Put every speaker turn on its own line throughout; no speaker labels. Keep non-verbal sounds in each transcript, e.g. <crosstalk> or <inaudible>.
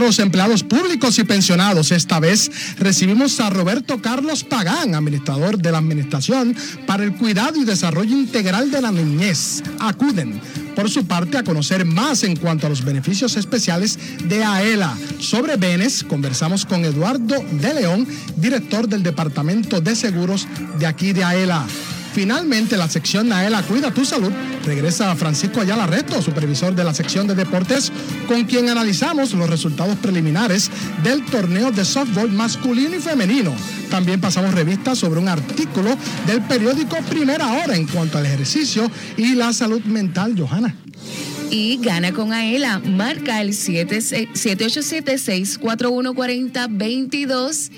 los empleados públicos y pensionados. Esta vez recibimos a Roberto Carlos Pagán, administrador de la Administración para el Cuidado y Desarrollo Integral de la Niñez. Acuden por su parte a conocer más en cuanto a los beneficios especiales de AELA. Sobre Benes, conversamos con Eduardo de León, director del Departamento de Seguros de aquí de AELA. Finalmente, la sección Naela Cuida tu Salud regresa a Francisco Ayala Reto, supervisor de la sección de deportes, con quien analizamos los resultados preliminares del torneo de softball masculino y femenino. También pasamos revistas sobre un artículo del periódico Primera Hora en cuanto al ejercicio y la salud mental, Johanna
y gana con Aela. Marca el 787-641-4022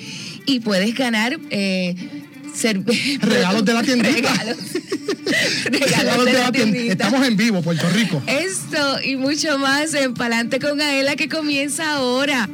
y puedes ganar eh, <laughs>
Regalos de la tiendita. Regalos. <laughs> de, la tiendita. Estamos en vivo, Puerto Rico.
Esto y mucho más en Palante con Aela que comienza ahora.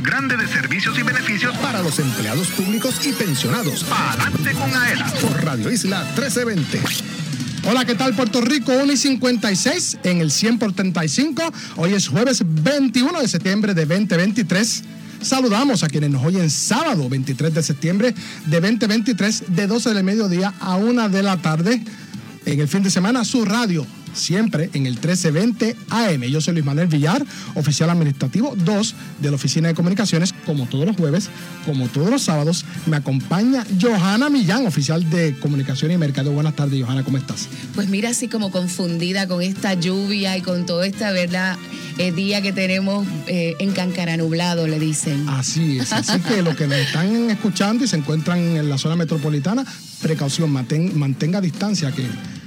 Grande de servicios y beneficios
para los empleados públicos y pensionados.
Adelante con AELA.
Por Radio Isla 1320. Hola, ¿qué tal Puerto Rico? 1 y 56 en el 100 por 35. Hoy es jueves 21 de septiembre de 2023. Saludamos a quienes nos oyen sábado 23 de septiembre de 2023 de 12 del mediodía a 1 de la tarde. En el fin de semana, su radio siempre en el 1320 AM. Yo soy Luis Manuel Villar, oficial administrativo 2 de la Oficina de Comunicaciones, como todos los jueves, como todos los sábados. Me acompaña Johanna Millán, oficial de Comunicación y Mercado. Buenas tardes, Johanna, ¿cómo estás?
Pues mira, así como confundida con esta lluvia y con todo esta, ¿verdad? El eh, día que tenemos eh, en Cancara nublado, le dicen.
Así es, así que los que nos están escuchando y se encuentran en la zona metropolitana, precaución, mantenga distancia, que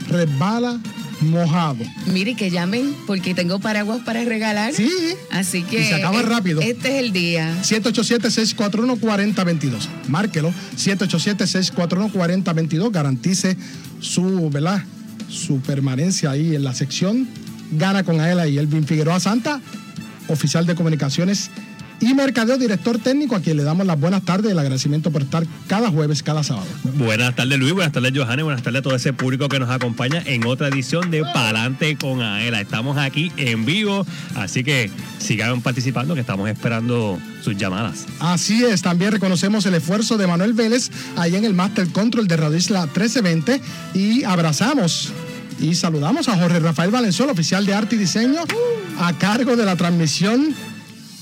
resbala mojado.
Mire, que llamen porque tengo paraguas para regalar.
Sí.
Así que.
Y se acaba rápido.
Este es el día.
787-641-4022. Márquelo. 787-641-4022. Garantice su, ¿verdad? Su permanencia ahí en la sección. Gana con Aela y Elvin Figueroa Santa, oficial de comunicaciones y Mercadeo, director técnico, a quien le damos las buenas tardes y el agradecimiento por estar cada jueves, cada sábado.
Buenas tardes, Luis. Buenas tardes, Johanny. Buenas tardes a todo ese público que nos acompaña en otra edición de Palante con Aela. Estamos aquí en vivo, así que sigan participando, que estamos esperando sus llamadas.
Así es, también reconocemos el esfuerzo de Manuel Vélez ahí en el Master Control de Radio Isla 1320 y abrazamos y saludamos a Jorge Rafael Valenzuela, oficial de arte y diseño, a cargo de la transmisión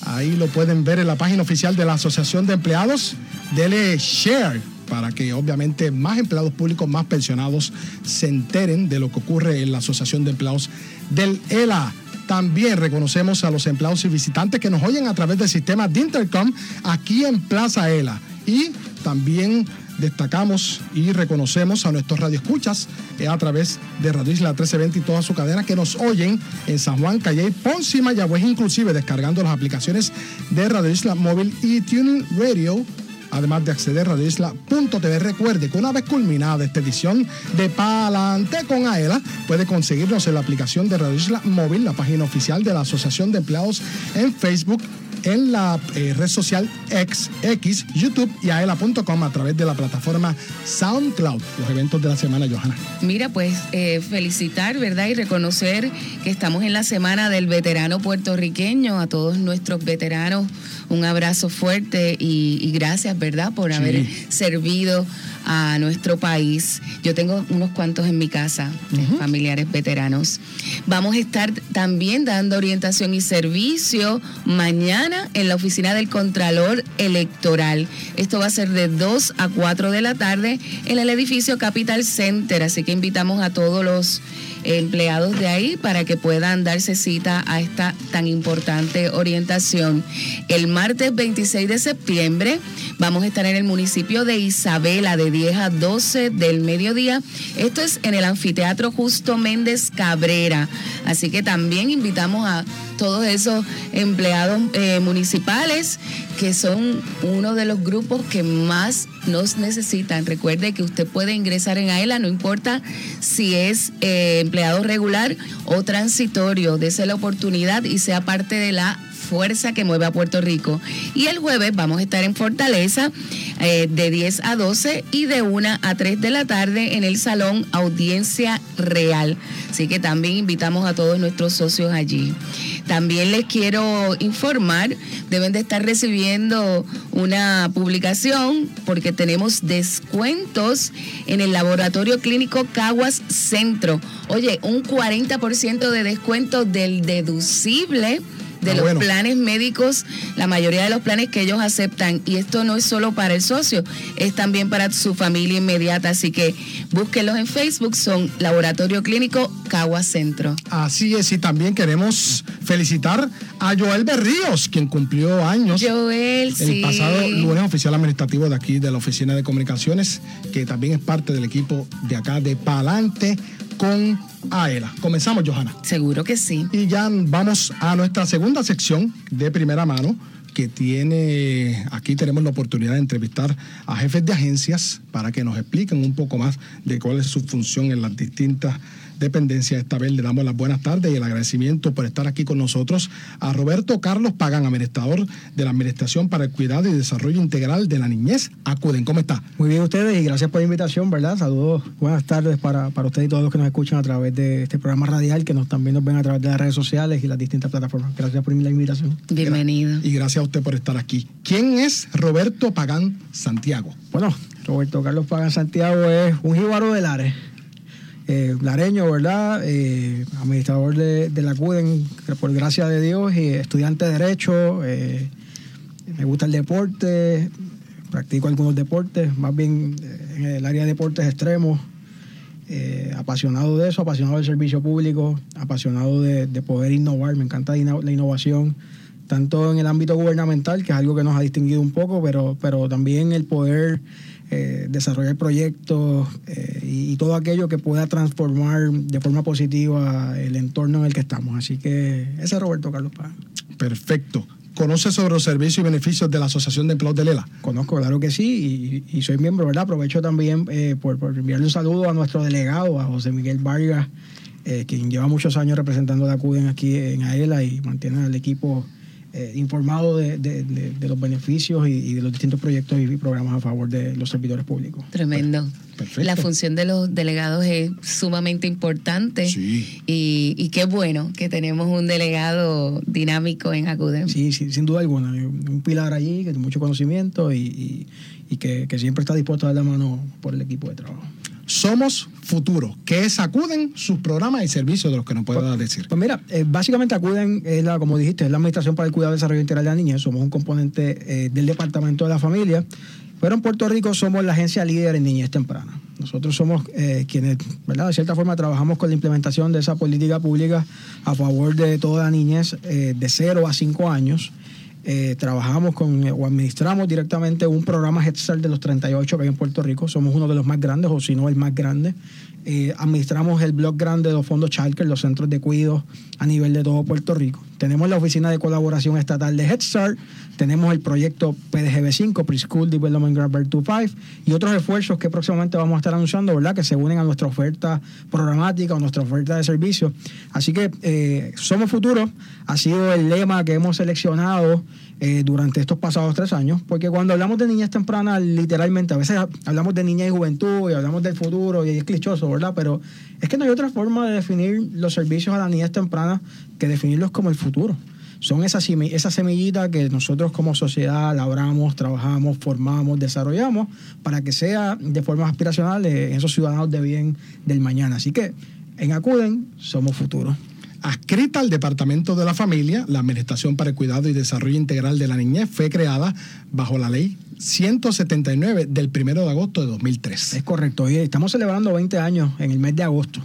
Ahí lo pueden ver en la página oficial de la Asociación de Empleados. Dele share para que obviamente más empleados públicos, más pensionados se enteren de lo que ocurre en la Asociación de Empleados del ELA. También reconocemos a los empleados y visitantes que nos oyen a través del sistema de Intercom aquí en Plaza ELA. Y también destacamos y reconocemos a nuestros radioescuchas eh, a través de Radio Isla 1320 y toda su cadena que nos oyen en San Juan, Calle, Ponce y Mayagüez, inclusive descargando las aplicaciones de Radio Isla Móvil y Tuning Radio además de acceder a radioisla.tv. Recuerde que una vez culminada esta edición de Palante con AELA, puede conseguirnos en la aplicación de Radio Isla Móvil, la página oficial de la Asociación de Empleados en Facebook, en la eh, red social X, X, YouTube y aela.com a través de la plataforma SoundCloud. Los eventos de la semana, Johanna.
Mira, pues eh, felicitar, ¿verdad? Y reconocer que estamos en la semana del veterano puertorriqueño, a todos nuestros veteranos un abrazo fuerte y, gracias, ¿verdad?, por haber servido a nuestro país. Yo tengo unos cuantos en mi casa, familiares veteranos. Vamos a estar también dando orientación y servicio mañana en la oficina del Contralor Electoral. Esto va a ser de 2 a 4 de la tarde en el edificio Capital Center, así que invitamos a todos los empleados de ahí para que puedan darse cita a esta tan importante orientación. El martes 26 de septiembre Vamos a estar en el municipio de Isabela de 10 a 12 del mediodía. Esto es en el anfiteatro Justo Méndez Cabrera. Así que también invitamos a todos esos empleados eh, municipales que son uno de los grupos que más nos necesitan. Recuerde que usted puede ingresar en AELA, no importa si es eh, empleado regular o transitorio, dése la oportunidad y sea parte de la fuerza que mueve a Puerto Rico. Y el jueves vamos a estar en Fortaleza eh, de 10 a 12 y de 1 a 3 de la tarde en el Salón Audiencia Real. Así que también invitamos a todos nuestros socios allí. También les quiero informar, deben de estar recibiendo una publicación porque tenemos descuentos en el laboratorio clínico Caguas Centro. Oye, un 40% de descuento del deducible de
Ah,
los
bueno.
planes médicos, la mayoría de los planes que ellos aceptan. Y esto no es solo para el socio, es también para su familia inmediata. Así que búsquenlos en Facebook, son Laboratorio Clínico Cagua Centro.
Así es, y también queremos felicitar a Joel Berríos, quien cumplió años.
Joel,
El
sí.
pasado lunes oficial administrativo de aquí de la Oficina de Comunicaciones, que también es parte del equipo de acá de Palante con AELA. Comenzamos, Johanna.
Seguro que sí.
Y ya vamos a nuestra segunda sección de primera mano, que tiene, aquí tenemos la oportunidad de entrevistar a jefes de agencias para que nos expliquen un poco más de cuál es su función en las distintas dependencias. Esta vez le damos las buenas tardes y el agradecimiento por estar aquí con nosotros a Roberto Carlos Pagan, administrador de la Administración para el Cuidado y Desarrollo Integral de la Niñez. Acuden, ¿cómo está?
Muy bien ustedes y gracias por la invitación, ¿verdad? Saludos, buenas tardes para, para ustedes y todos los que nos escuchan a través de este programa radial, que nos también nos ven a través de las redes sociales y las distintas plataformas. Gracias por la invitación.
Bienvenido.
Y gracias a usted por estar aquí. ¿Quién es Roberto Pagán Santiago?
Bueno, Roberto Carlos Pagan Santiago es un jíbaro de Lares, eh, lareño, ¿verdad? Eh, administrador de, de la CUDEN, por gracia de Dios, y estudiante de Derecho, eh, me gusta el deporte, practico algunos deportes, más bien eh, en el área de deportes extremos, apasionado de eso, apasionado del servicio público, apasionado de, de poder innovar, me encanta la innovación, tanto en el ámbito gubernamental, que es algo que nos ha distinguido un poco, pero, pero también el poder eh, desarrollar proyectos eh, y, y todo aquello que pueda transformar de forma positiva el entorno en el que estamos. Así que ese es Roberto Carlos Paz.
Perfecto. ¿Conoce sobre los servicios y beneficios de la Asociación de Empleados de Lela?
Conozco, claro que sí, y, y soy miembro, ¿verdad? Aprovecho también eh, por, por enviarle un saludo a nuestro delegado, a José Miguel Vargas, quien lleva muchos años representando a la CUDEN aquí en AELA y mantiene al equipo eh, informado de, de- de- de los beneficios y, y de los distintos proyectos y programas a favor de los servidores públicos.
Tremendo.
Perfecto.
La función de los delegados es sumamente importante.
Sí.
Y, y qué bueno que tenemos un delegado dinámico en Acuden.
Sí, sí, sin duda alguna. Un pilar allí que tiene mucho conocimiento y, y- y que, que siempre está dispuesto a dar la mano por el equipo de trabajo.
Somos Futuro. ¿Qué sacuden sus programas y servicios de los que nos pueda decir?
Pues mira, eh, básicamente acuden, es la, como dijiste, es la Administración para el Cuidado y Desarrollo Integral de la Niñez. Somos un componente eh, del Departamento de la Familia. Pero en Puerto Rico somos la agencia líder en niñez temprana. Nosotros somos eh, quienes, ¿verdad? De cierta forma trabajamos con la implementación de esa política pública a favor de toda la niñez de 0 a 5 años. Eh, trabajamos con eh, o administramos directamente un programa Head Start de los 38 que hay en Puerto Rico. Somos uno de los más grandes, o si no el más grande. Eh, administramos el blog grande de los fondos Chalker, los centros de cuidado a nivel de todo Puerto Rico. Tenemos la oficina de colaboración estatal de Head Start, tenemos el proyecto PDGB5, Preschool Development Grant 25, y otros esfuerzos que próximamente vamos a estar anunciando, ¿verdad? Que se unen a nuestra oferta programática o nuestra oferta de servicio. Así que eh, Somos Futuro ha sido el lema que hemos seleccionado eh, durante estos pasados tres años, porque cuando hablamos de niñez temprana, literalmente, a veces hablamos de niñez y juventud y hablamos del futuro y es clichoso, ¿verdad? Pero es que no hay otra forma de definir los servicios a la niñez temprana que definirlos como el futuro. Son esas semi- esa semillita que nosotros como sociedad labramos, trabajamos, formamos, desarrollamos para que sea de forma aspiracional eh, esos ciudadanos de bien del mañana. Así que en Acuden somos futuro.
Adscrita al Departamento de la Familia, la Administración para el Cuidado y Desarrollo Integral de la Niñez fue creada bajo la ley 179 del 1 de agosto de 2003.
Es correcto. Hoy estamos celebrando 20 años en el mes de agosto.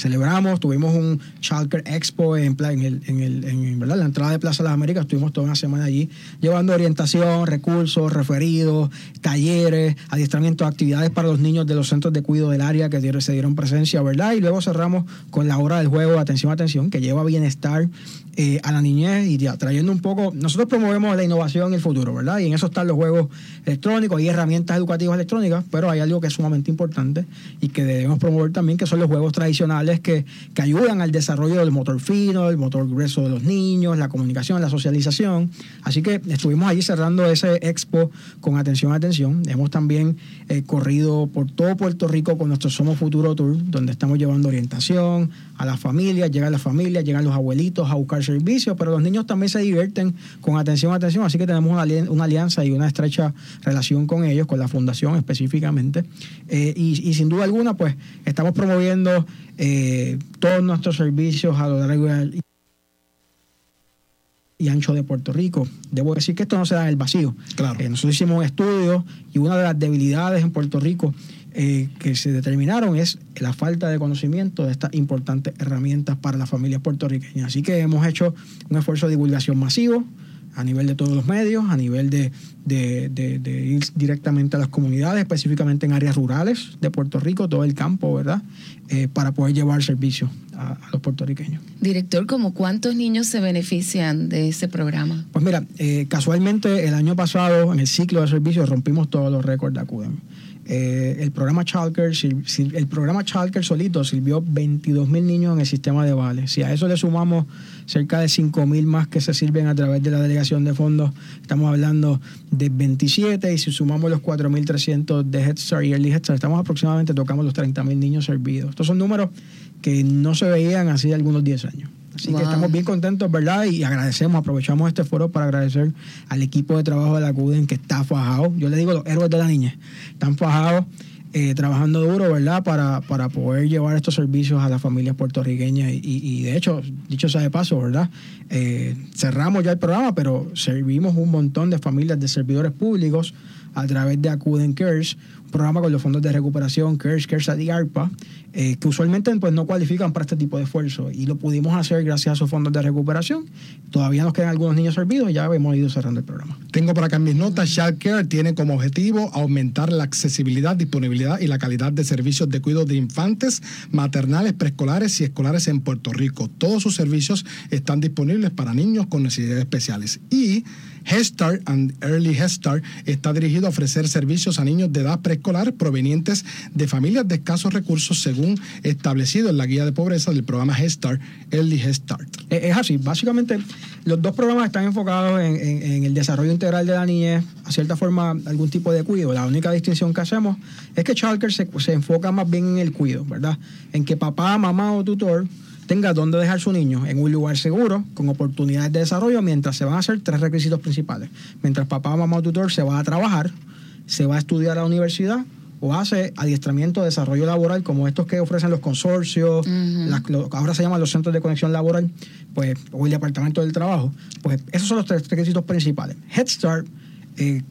Celebramos, tuvimos un Chalker Expo en, en, el, en, el- en, ¿verdad? la entrada de Plaza de las Américas, estuvimos toda una semana allí llevando orientación, recursos, referidos, talleres, adiestramiento, actividades para los niños de los centros de cuidado del área que se dieron presencia, ¿verdad? Y luego cerramos con la hora del juego, atención, atención, que lleva bienestar eh, a la niñez y ya, trayendo un poco, nosotros promovemos la innovación en el futuro, ¿verdad? Y en eso están los juegos electrónicos y herramientas educativas electrónicas, pero hay algo que es sumamente importante y que debemos promover también, que son los juegos tradicionales que, que ayudan al desarrollo del motor fino, el motor grueso de los niños, la comunicación, la socialización. Así que estuvimos allí cerrando ese expo con atención, atención. Hemos también eh, corrido por todo Puerto Rico con nuestro Somos Futuro Tour, donde estamos llevando orientación a las familias, llegan las familias, llegan los abuelitos a buscar servicios, pero los niños también se divierten con atención, atención. Así que tenemos una, ali- una alianza y una estrecha relación con ellos, con la fundación específicamente. Eh, y, y sin duda alguna, pues estamos promoviendo eh, todos nuestros servicios a lo largo y- y ancho de Puerto Rico. Debo decir que esto no se da en el vacío.
Claro.
Eh, nosotros hicimos un estudio y una de las debilidades en Puerto Rico eh, que se determinaron es la falta de conocimiento de estas importantes herramientas para las familias puertorriqueñas. Así que hemos hecho un esfuerzo de divulgación masivo a nivel de todos los medios, a nivel de, de- de- de ir directamente a las comunidades, específicamente en áreas rurales de Puerto Rico, todo el campo, ¿verdad? Eh, para poder llevar servicio a- a los puertorriqueños.
Director, ¿como cuántos niños se benefician de ese programa?
Pues mira, eh, casualmente el año pasado, en el ciclo de servicios, rompimos todos los récords de Acuden. Eh, el programa Chalker, el programa Chalker solito sirvió 22 mil niños en el sistema de vales. Si a eso le sumamos cerca de 5 mil más que se sirven a través de la delegación de fondos, estamos hablando de 27 y si sumamos los 4.300 de Head Start y Early Head Start, estamos aproximadamente tocamos los 30 mil niños servidos. Estos son números que no se veían de algunos 10 años. Así
Wow.
que estamos bien contentos, ¿verdad? Y agradecemos, aprovechamos este foro para agradecer al equipo de trabajo de la CUDEN que está fajado. Yo le digo los héroes de la niña. Están fajados, eh, trabajando duro, ¿verdad? Para, para poder llevar estos servicios a las familias puertorriqueñas. Y, y de hecho, dicho sea de paso, ¿verdad? Eh, cerramos ya el programa, pero servimos un montón de familias de servidores públicos a través de Acuden Cares, un programa con los fondos de recuperación Cares, CARES y ARPA, que usualmente pues, no cualifican para este tipo de esfuerzo. Y lo pudimos hacer gracias a esos fondos de recuperación. Todavía nos quedan algunos niños servidos y ya hemos ido cerrando el programa.
Tengo por acá mis notas, Child Care tiene como objetivo aumentar la accesibilidad, disponibilidad y la calidad de servicios de cuidado de infantes, maternales, preescolares y escolares en Puerto Rico. Todos sus servicios están disponibles para niños con necesidades especiales. Y Head Start and Early Head Start está dirigido a ofrecer servicios a niños de edad preescolar provenientes de familias de escasos recursos según establecido en la guía de pobreza del programa Head Start Early Head Start.
Eh, Es así, básicamente los dos programas están enfocados en, el desarrollo integral de la niñez, a cierta forma algún tipo de cuidado. La única distinción que hacemos es que Chalker se, se enfoca más bien en el cuidado, ¿verdad? En que papá, mamá o tutor tenga dónde dejar su niño en un lugar seguro, con oportunidades de desarrollo, mientras se van a hacer tres requisitos principales. Mientras papá, mamá o tutor se va a trabajar, se va a estudiar a la universidad o hace adiestramiento de desarrollo laboral como estos que ofrecen los consorcios, las- lo- ahora se llaman los centros de conexión laboral, pues, o el departamento del trabajo, pues esos son los tres requisitos principales. Head Start eh,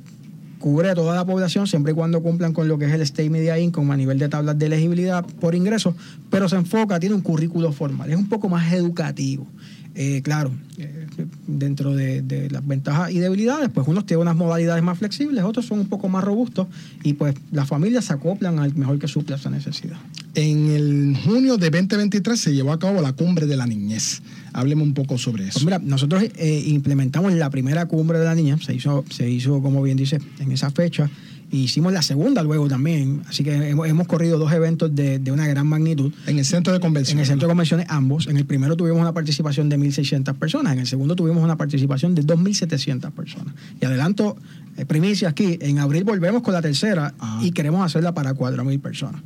cubre a toda la población siempre y cuando cumplan con lo que es el State Media Income a nivel de tablas de elegibilidad por ingreso, pero se enfoca, tiene un currículo formal, es un poco más educativo. Eh, claro, eh, dentro de, de las ventajas y debilidades, pues unos tienen unas modalidades más flexibles, otros son un poco más robustos y pues las familias se acoplan al mejor que supla esa necesidad.
En el junio de 2023 se llevó a cabo la cumbre de la niñez. Hábleme un poco sobre eso.
Pues mira, nosotros eh, implementamos la primera cumbre de la niña, se hizo, se hizo, como bien dice, en esa fecha. e Hicimos la segunda luego también, así que hemos, hemos corrido dos eventos de, de una gran magnitud.
en el centro de
En
convención.
el centro de convenciones ambos. En el primero tuvimos una participación de 1.600 personas, en el segundo tuvimos una participación de 2.700 personas. Y adelanto, eh, primicia aquí, en abril volvemos con la tercera
Ah.
y queremos hacerla para 4.000 personas.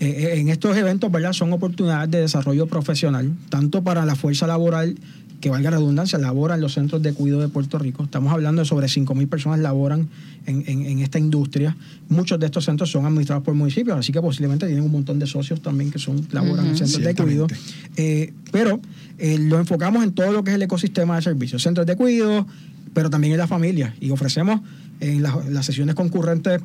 Eh, eh, en estos eventos, ¿verdad? Son oportunidades de desarrollo profesional, tanto para la fuerza laboral, que valga redundancia, labora en los centros de cuidado de Puerto Rico. Estamos hablando de sobre 5.000 personas laboran en, en- en esta industria. Muchos de estos centros son administrados por municipios, así que posiblemente tienen un montón de socios también que son laboran en centros de cuidado. Eh, pero eh, lo enfocamos en todo lo que es el ecosistema de servicios, centros de cuidado, pero también en la familia. Y ofrecemos en las, las sesiones concurrentes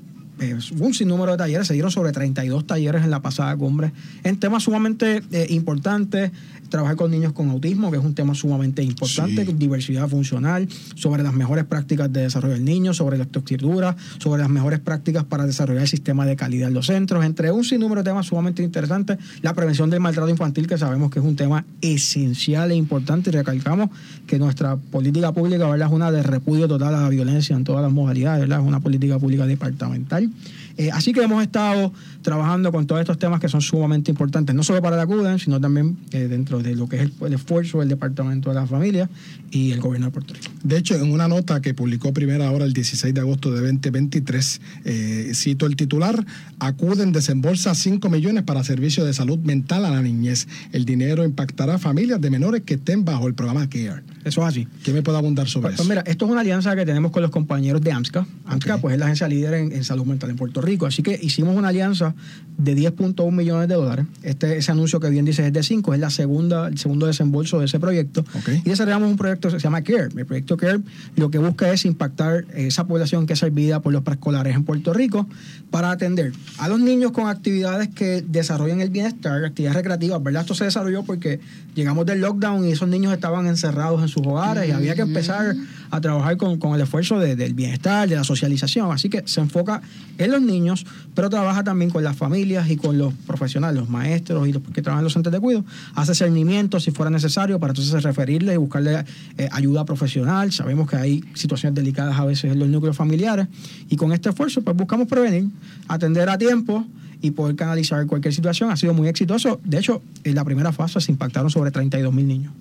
un sinnúmero de talleres, se dieron sobre 32 talleres en la pasada cumbre, en temas sumamente eh, importantes, trabajar con niños con autismo, que es un tema sumamente importante,
Sí.
diversidad funcional, sobre las mejores prácticas de desarrollo del niño, sobre la estructura, sobre las mejores prácticas para desarrollar el sistema de calidad en los centros, entre un sinnúmero de temas sumamente interesantes, la prevención del maltrato infantil, que sabemos que es un tema esencial e importante, y recalcamos que nuestra política pública ¿verdad? es una de repudio total a la violencia en todas las modalidades, ¿verdad? es una política pública departamental. time Eh, así que hemos estado trabajando con todos estos temas que son sumamente importantes, no solo para la CUDEN, sino también eh, dentro de lo que es el, el esfuerzo del Departamento de la Familia y el Gobierno de Puerto Rico.
De hecho, en una nota que publicó primera hora el 16 de agosto de 2023, eh, cito el titular, acuden, desembolsa 5 millones para servicios de salud mental a la niñez. El dinero impactará a familias de menores que estén bajo el programa CARE.
Eso es así.
¿Qué me puede abundar sobre
Pues, pues
eso?
mira, esto es una alianza que tenemos con los compañeros de AMSCA. AMSCA pues es la agencia líder en, en salud mental en Puerto Rico. Así que hicimos una alianza de 10.1 millones de dólares. Este, ese anuncio que bien dice es de 5, es la segunda, el segundo desembolso de ese proyecto. Y desarrollamos un proyecto que se llama CARE. El proyecto CARE lo que busca es impactar esa población que es servida por los preescolares en Puerto Rico para atender a los niños con actividades que desarrollen el bienestar, actividades recreativas, ¿verdad? Esto se desarrolló porque llegamos del lockdown y esos niños estaban encerrados en sus hogares y había que empezar a trabajar con, con el esfuerzo de- del bienestar, de la socialización. Así que se enfoca en los niños, pero trabaja también con las familias y con los profesionales, los maestros y los que trabajan en los centros de cuidado. Hace cernimientos si fuera necesario para entonces referirles y buscarle eh, ayuda profesional. Sabemos que hay situaciones delicadas a veces en los núcleos familiares y con este esfuerzo pues buscamos prevenir, atender a tiempo y poder canalizar cualquier situación. Ha sido muy exitoso. De hecho, en la primera fase se impactaron sobre 32 mil niños.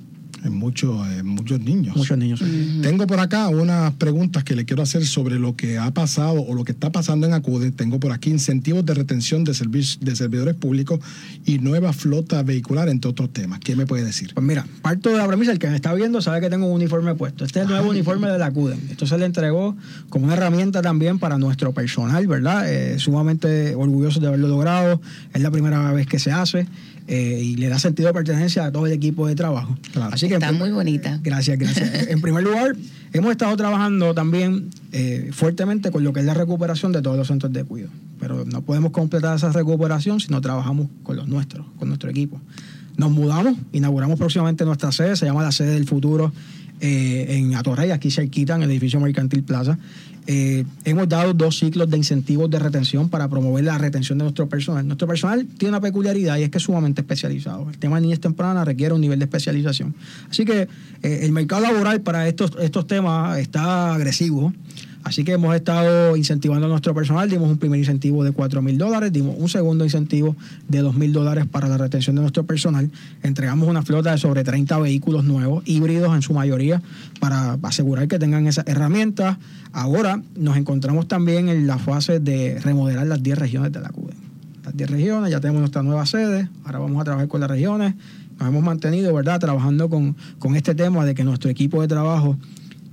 En muchos, en muchos niños.
Muchos niños.
Tengo por acá unas preguntas que le quiero hacer sobre lo que ha pasado o lo que está pasando en Acude. Tengo por aquí incentivos de retención de, servi- de servidores públicos y nueva flota vehicular, entre otros temas. ¿Qué me puede decir?
Pues mira, parto de la premisa, el que me está viendo sabe que tengo un uniforme puesto. Este es el nuevo uniforme de la. Esto se le entregó como una herramienta también para nuestro personal, ¿verdad? Eh, sumamente orgullosos de haberlo logrado. Es la primera vez que se hace eh, y le da sentido de pertenencia a todo el equipo de trabajo.
Claro.
Así que en
Está muy bonita.
Gracias, gracias. <laughs> en primer lugar, hemos estado trabajando también eh, fuertemente con lo que es la recuperación de todos los centros de cuidado. Pero no podemos completar esa recuperación si no trabajamos con los nuestros, con nuestro equipo. Nos mudamos, inauguramos próximamente nuestra sede, se llama la sede del futuro eh, en Atorrey, aquí cerquita, en el edificio Mercantil Plaza. Eh, hemos dado dos ciclos de incentivos de retención para promover la retención de nuestro personal. Nuestro personal tiene una peculiaridad y es que es sumamente especializado. El tema de niñez temprana requiere un nivel de especialización. Así que eh, el mercado laboral para estos, estos temas está agresivo. Así que hemos estado incentivando a nuestro personal, dimos un primer incentivo de 4 mil dólares, dimos un segundo incentivo de 2 mil dólares para la retención de nuestro personal, entregamos una flota de sobre 30 vehículos nuevos, híbridos en su mayoría, para asegurar que tengan esas herramientas. Ahora nos encontramos también en la fase de remodelar las 10 regiones de la CUDE. Las 10 regiones, ya tenemos nuestra nueva sede, ahora vamos a trabajar con las regiones, nos hemos mantenido, ¿verdad?, trabajando con, con este tema de que nuestro equipo de trabajo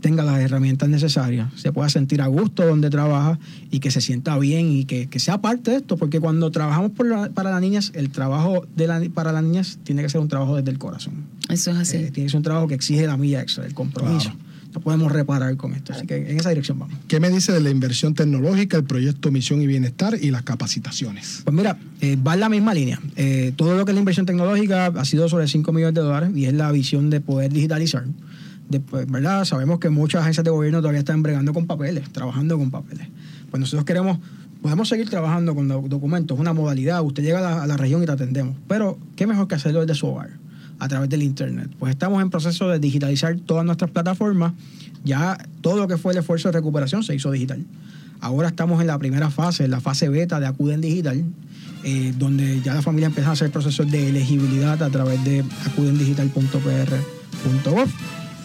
tenga las herramientas necesarias, se pueda sentir a gusto donde trabaja y que se sienta bien y que, que sea parte de esto, porque cuando trabajamos por la- para las niñas, el trabajo de la, para las niñas tiene que ser un trabajo desde el corazón.
Eso es así.
Eh, tiene que ser un trabajo que exige la milla extra, el compromiso.
Claro.
No podemos reparar con esto, así que en esa dirección vamos.
¿Qué me dice de la inversión tecnológica, el proyecto Misión y Bienestar y las capacitaciones?
Pues mira, eh, va en la misma línea. Eh, todo lo que es la inversión tecnológica ha sido sobre 5 millones de dólares y es la visión de poder digitalizar. Después, ¿verdad? Sabemos que muchas agencias de gobierno todavía están bregando con papeles, trabajando con papeles. Pues nosotros queremos, podemos seguir trabajando con do- documentos, una modalidad. Usted llega a la, a la región y te atendemos. Pero, ¿qué mejor que hacerlo desde su hogar? a través del Internet. Pues estamos en proceso de digitalizar todas nuestras plataformas. Ya todo lo que fue el esfuerzo de recuperación se hizo digital. Ahora estamos en la primera fase, en la fase beta de Acuden Digital, eh, donde ya la familia empieza a hacer procesos de elegibilidad a través de acudendigital.pr.gov.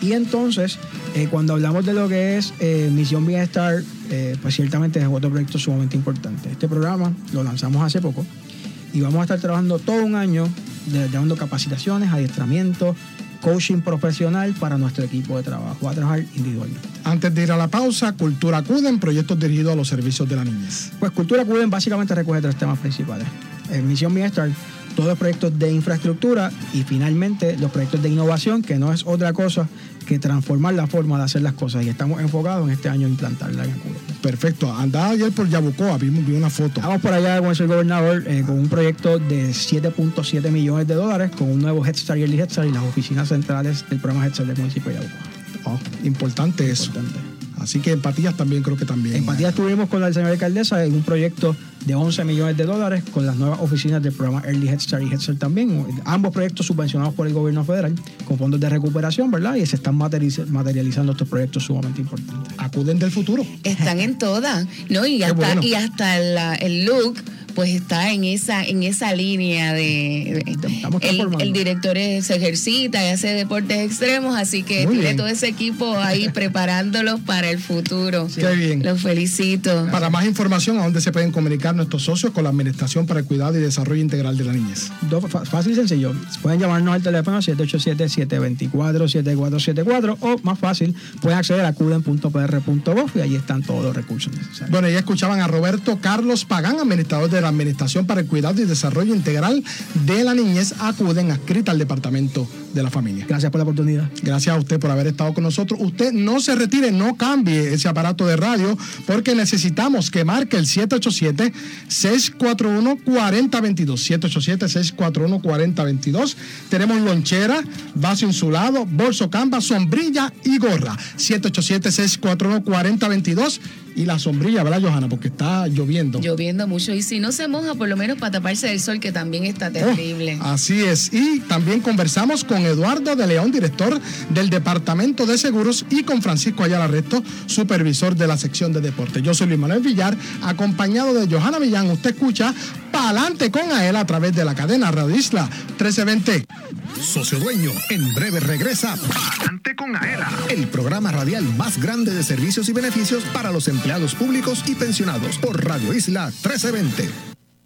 Y entonces, eh, cuando hablamos de lo que es eh, Misión Bienestar, eh, pues ciertamente es otro proyecto sumamente importante. Este programa lo lanzamos hace poco y vamos a estar trabajando todo un año de- dando capacitaciones, adiestramiento, coaching profesional para nuestro equipo de trabajo. Va a trabajar individualmente.
Antes de ir a la pausa, Cultura Acuden, proyectos dirigidos a los servicios de la niñez.
Pues Cultura Cuden básicamente recoge tres temas principales. Misión Bienestar todos los proyectos de infraestructura y finalmente los proyectos de innovación, que no es otra cosa que transformar la forma de hacer las cosas. Y estamos enfocados en este año en implantarla en Acude.
Perfecto. Andaba ayer por Yabucoa, vimos vi una foto.
Estamos por allá con el gobernador eh, con un proyecto de 7.7 millones de dólares con un nuevo Head Start y Early Head Start y las oficinas centrales del programa Head Start del municipio de Yabucoa.
Oh, importante eso.
Importante.
Así que empatías también creo que también.
En Empatía estuvimos con la señora alcaldesa en un proyecto de 11 millones de dólares con las nuevas oficinas del programa Early Head Start y Head Start también. Ambos proyectos subvencionados por el gobierno federal con fondos de recuperación, ¿verdad? Y se están materializ- materializando estos proyectos sumamente importantes.
Acuden del futuro.
Están en todas, ¿no? Y hasta,
bueno.
y hasta la- el look pues está en esa en esa línea de,
Estamos
el,
transformando.
el director es- se ejercita y hace deportes extremos así que
Muy
tiene
bien.
todo ese equipo ahí <laughs> preparándolos para el futuro
Qué bien.
los felicito
Para más información, ¿a dónde se pueden comunicar nuestros socios con la Administración para el Cuidado y Desarrollo Integral de la Niñez?
Fácil y sencillo. Pueden llamarnos al teléfono 787-724-7474 o más fácil, pueden acceder a cuden.pr.gov y ahí están todos los recursos necesarios.
Bueno, ya escuchaban a Roberto Carlos Pagán, administrador de la Administración para el Cuidado y Desarrollo Integral de la Niñez, acuden adscrita al Departamento de la Familia.
Gracias por la oportunidad.
Gracias a usted por haber estado con nosotros. Usted no se retire, no cambie ese aparato de radio, porque necesitamos que marque el 787-641-4022. 787-641-4022. Tenemos lonchera, vaso insulado, bolso canvas, sombrilla y gorra. 787-641-4022. Y la sombrilla, ¿verdad, Johanna? Porque está lloviendo.
lloviendo mucho y si no se moja por lo menos para taparse del sol que también está terrible
Oh, así es. Y también conversamos con Eduardo de León, director del Departamento de Seguros, y con Francisco Ayala Resto, supervisor de la sección de deporte. Yo soy Luis Manuel Villar, acompañado de Johanna Millán. Usted escucha Pa'lante con Ael a través de la cadena Radio Isla 1320.
Socio Dueño, en breve regresa
Adelante con Aela.
el programa radial más grande de servicios y beneficios para los empleados públicos y pensionados por Radio Isla 1320.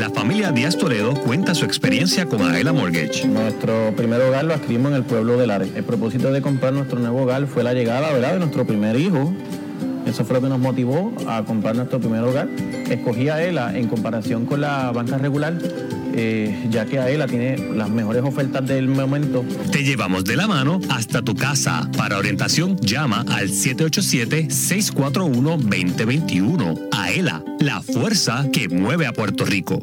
La familia Díaz Toledo cuenta su experiencia con Aela Mortgage.
Nuestro primer hogar lo adquirimos en el pueblo de Lares. El propósito de comprar nuestro nuevo hogar fue la llegada ¿verdad? de nuestro primer hijo. Eso fue lo que nos motivó a comprar nuestro primer hogar. Escogí a ELA en comparación con la banca regular, eh, ya que AELA tiene las mejores ofertas del momento.
Te llevamos de la mano hasta tu casa. Para orientación, llama al 787-641-2021. Aela, la fuerza que mueve a Puerto Rico.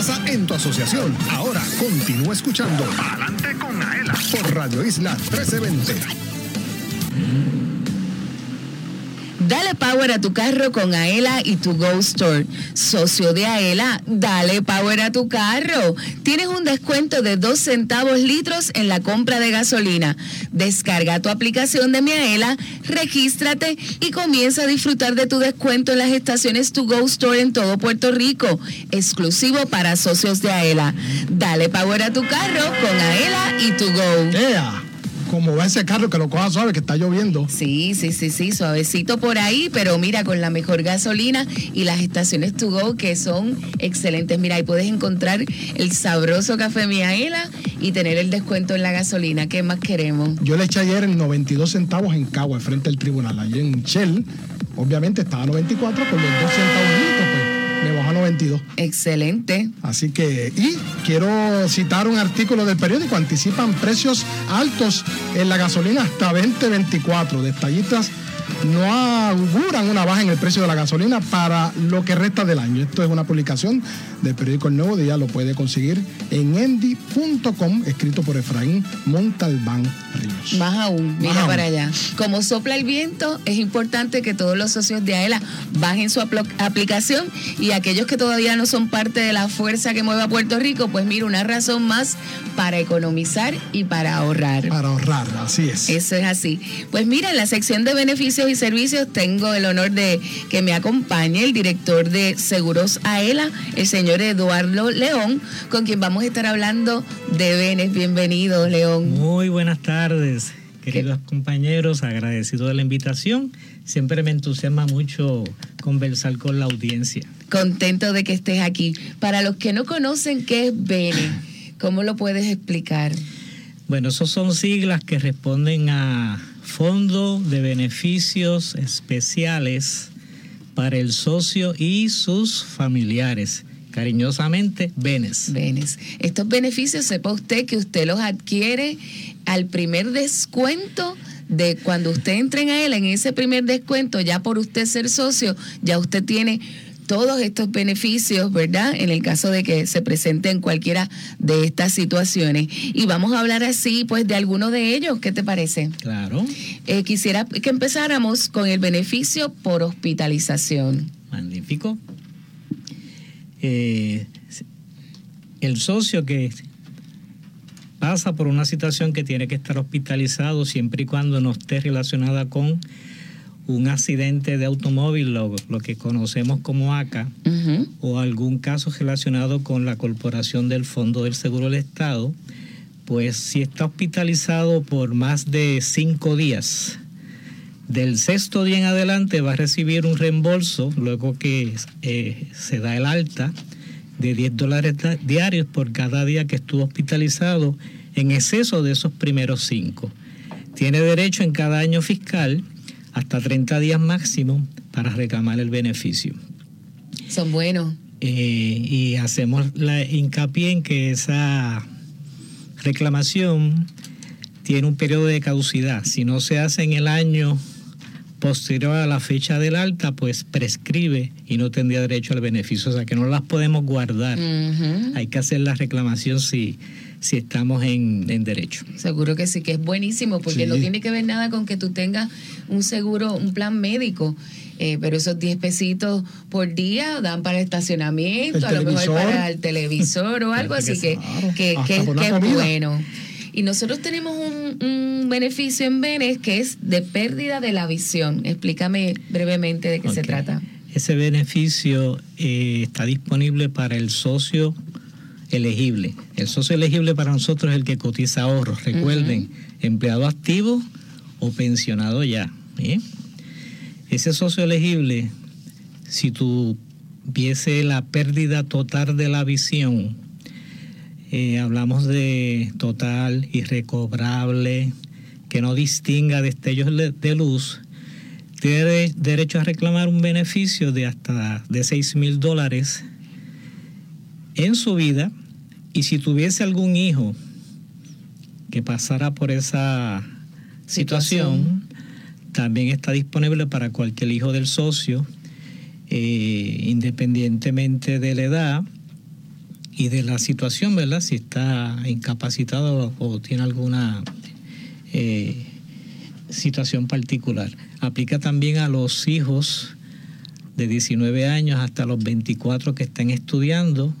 Pasa en tu asociación. Ahora continúa escuchando
Adelante con Aela.
por Radio Isla 1320.
Dale power a tu carro con Aela y tu Go Store. Socio de Aela, dale power a tu carro. Tienes un descuento de 2 centavos litros en la compra de gasolina. Descarga tu aplicación de mi Aela, regístrate y comienza a disfrutar de tu descuento en las estaciones Tu Go Store en todo Puerto Rico. Exclusivo para socios de Aela. Dale power a tu carro con Aela y tu Go.
Como va ese carro que lo coja suave, que está lloviendo.
Sí, sí, sí, sí, suavecito por ahí, pero mira, con la mejor gasolina y las estaciones to go que son excelentes. Mira, ahí puedes encontrar el sabroso café Miaela y tener el descuento en la gasolina. ¿Qué más queremos?
Yo le eché ayer en 92 centavos en Cagua, frente al tribunal. Allí en Shell, obviamente estaba a 94, con los 2 centavos, 92.
Excelente.
Así que, y quiero citar un artículo del periódico, anticipan precios altos en la gasolina hasta 2024. Detallistas no auguran una baja en el precio de la gasolina para lo que resta del año. Esto es una publicación del periódico El Nuevo Día, lo puede conseguir en endy.com, escrito por Efraín Montalbán Ríos.
Más aún, mira
Más
para
aún.
allá. Como sopla el viento, es importante que todos los socios de AELA bajen su aplicación y aquellos que todavía no son parte de la fuerza que mueve a Puerto Rico, pues mira, una razón más para economizar y para ahorrar.
Para ahorrar, así es.
Eso es así. Pues mira, en la sección de beneficios y servicios tengo el honor de que me acompañe el director de Seguros AELA, el señor Eduardo León, con quien vamos a estar hablando de Benes. Bienvenido, León.
Muy buenas tardes, queridos compañeros, agradecido de la invitación. Siempre me entusiasma mucho conversar con la audiencia.
Contento de que estés aquí. Para los que no conocen qué es Bene, ¿cómo lo puedes explicar?
Bueno, esos son siglas que responden a Fondo de Beneficios Especiales para el socio y sus familiares. Cariñosamente, Benes.
Benes. Estos beneficios, sepa usted que usted los adquiere al primer descuento de cuando usted entre en él, en ese primer descuento, ya por usted ser socio, ya usted tiene todos estos beneficios, ¿verdad? En el caso de que se presenten cualquiera de estas situaciones. Y vamos a hablar así, pues, de alguno de ellos. ¿Qué te parece?
Claro,
Eh, quisiera que empezáramos con el beneficio por hospitalización.
magnífico. Eh, el socio que pasa por una situación que tiene que estar hospitalizado siempre y cuando no esté relacionada con un accidente de automóvil, lo, lo que conocemos como ACA, o algún caso relacionado con la corporación del Fondo del Seguro del Estado, pues si está hospitalizado por más de cinco días, del sexto día en adelante va a recibir un reembolso, luego que eh, se da el alta, de 10 dólares diarios por cada día que estuvo hospitalizado en exceso de esos primeros cinco. Tiene derecho en cada año fiscal hasta 30 días máximo para reclamar el beneficio.
Son buenos.
Eh, y hacemos la hincapié en que esa reclamación tiene un periodo de caducidad. Si no se hace en el año posterior a la fecha del alta, pues prescribe y no tendría derecho al beneficio. O sea que no las podemos guardar. Hay que hacer la reclamación si, si estamos en, en derecho.
Seguro que sí, que es buenísimo, porque
Sí.
no tiene que ver nada con que tú tengas un seguro, un plan médico. eh, pero esos 10 pesitos por día dan para el estacionamiento,
El
a lo mejor para el televisor o <laughs> algo así que, que, es bueno. Y nosotros tenemos un, un beneficio en Benes que es de pérdida de la visión. Explícame brevemente de qué se trata.
Ese beneficio eh, está disponible para el socio elegible. El socio elegible para nosotros es el que cotiza ahorros. Recuerden, empleado activo o pensionado ya. ¿bien? Ese socio elegible, si tuviese la pérdida total de la visión, eh, hablamos de total, irrecobrable, que no distinga destellos de luz, tiene derecho a reclamar un beneficio de hasta de 6 mil dólares en su vida y si tuviese algún hijo que pasara por esa situación, también está disponible para cualquier hijo del socio, eh, independientemente de la edad, y de la situación, ¿verdad? Si está incapacitado o tiene alguna eh, situación particular. Aplica también a los hijos de 19 años hasta los 24 que estén estudiando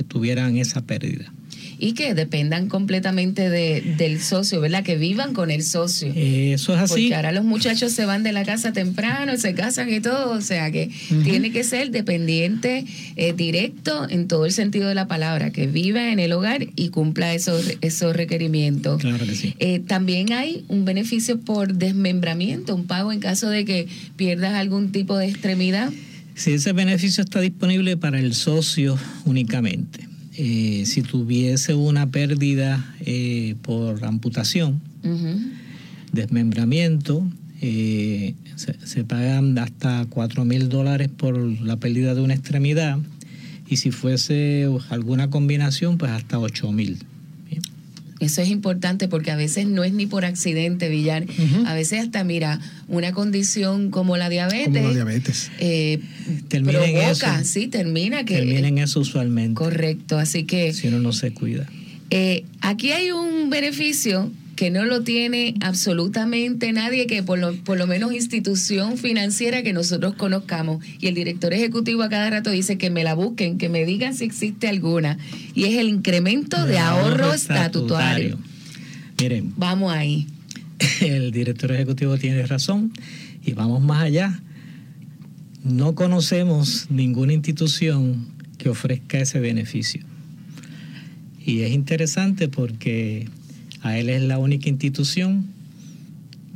que tuvieran esa pérdida
y que dependan completamente de, del socio, ¿verdad? Que vivan con el socio.
eso es así.
Porque ahora los muchachos se van de la casa temprano, se casan y todo, o sea que tiene que ser dependiente eh, directo en todo el sentido de la palabra, que viva en el hogar y cumpla esos, esos requerimientos.
Claro que sí.
Eh, también hay un beneficio por desmembramiento, un pago en caso de que pierdas algún tipo de extremidad.
Sí, ese beneficio está disponible para el socio únicamente. Eh, si tuviese una pérdida eh, por amputación, desmembramiento, eh, se, pagan hasta 4 mil dólares por la pérdida de una extremidad y si fuese alguna combinación, pues hasta 8 mil.
Eso es importante porque a veces no es ni por accidente, Villar. A veces hasta, mira, una condición como la diabetes.
Como la diabetes.
Eh,
termina
provoca,
en eso.
sí, termina que.
Termina en eso usualmente.
Correcto, así que.
Si uno no se cuida.
Eh, aquí hay un beneficio que no lo tiene absolutamente nadie, que por lo, por lo menos institución financiera que nosotros conozcamos. Y el director ejecutivo a cada rato dice que me la busquen, que me digan si existe alguna. Y es el incremento de, ahorro, estatutario.
Miren.
Vamos ahí. <laughs>
El director ejecutivo tiene razón y vamos más allá. No conocemos ninguna institución que ofrezca ese beneficio. Y es interesante porque a él es la única institución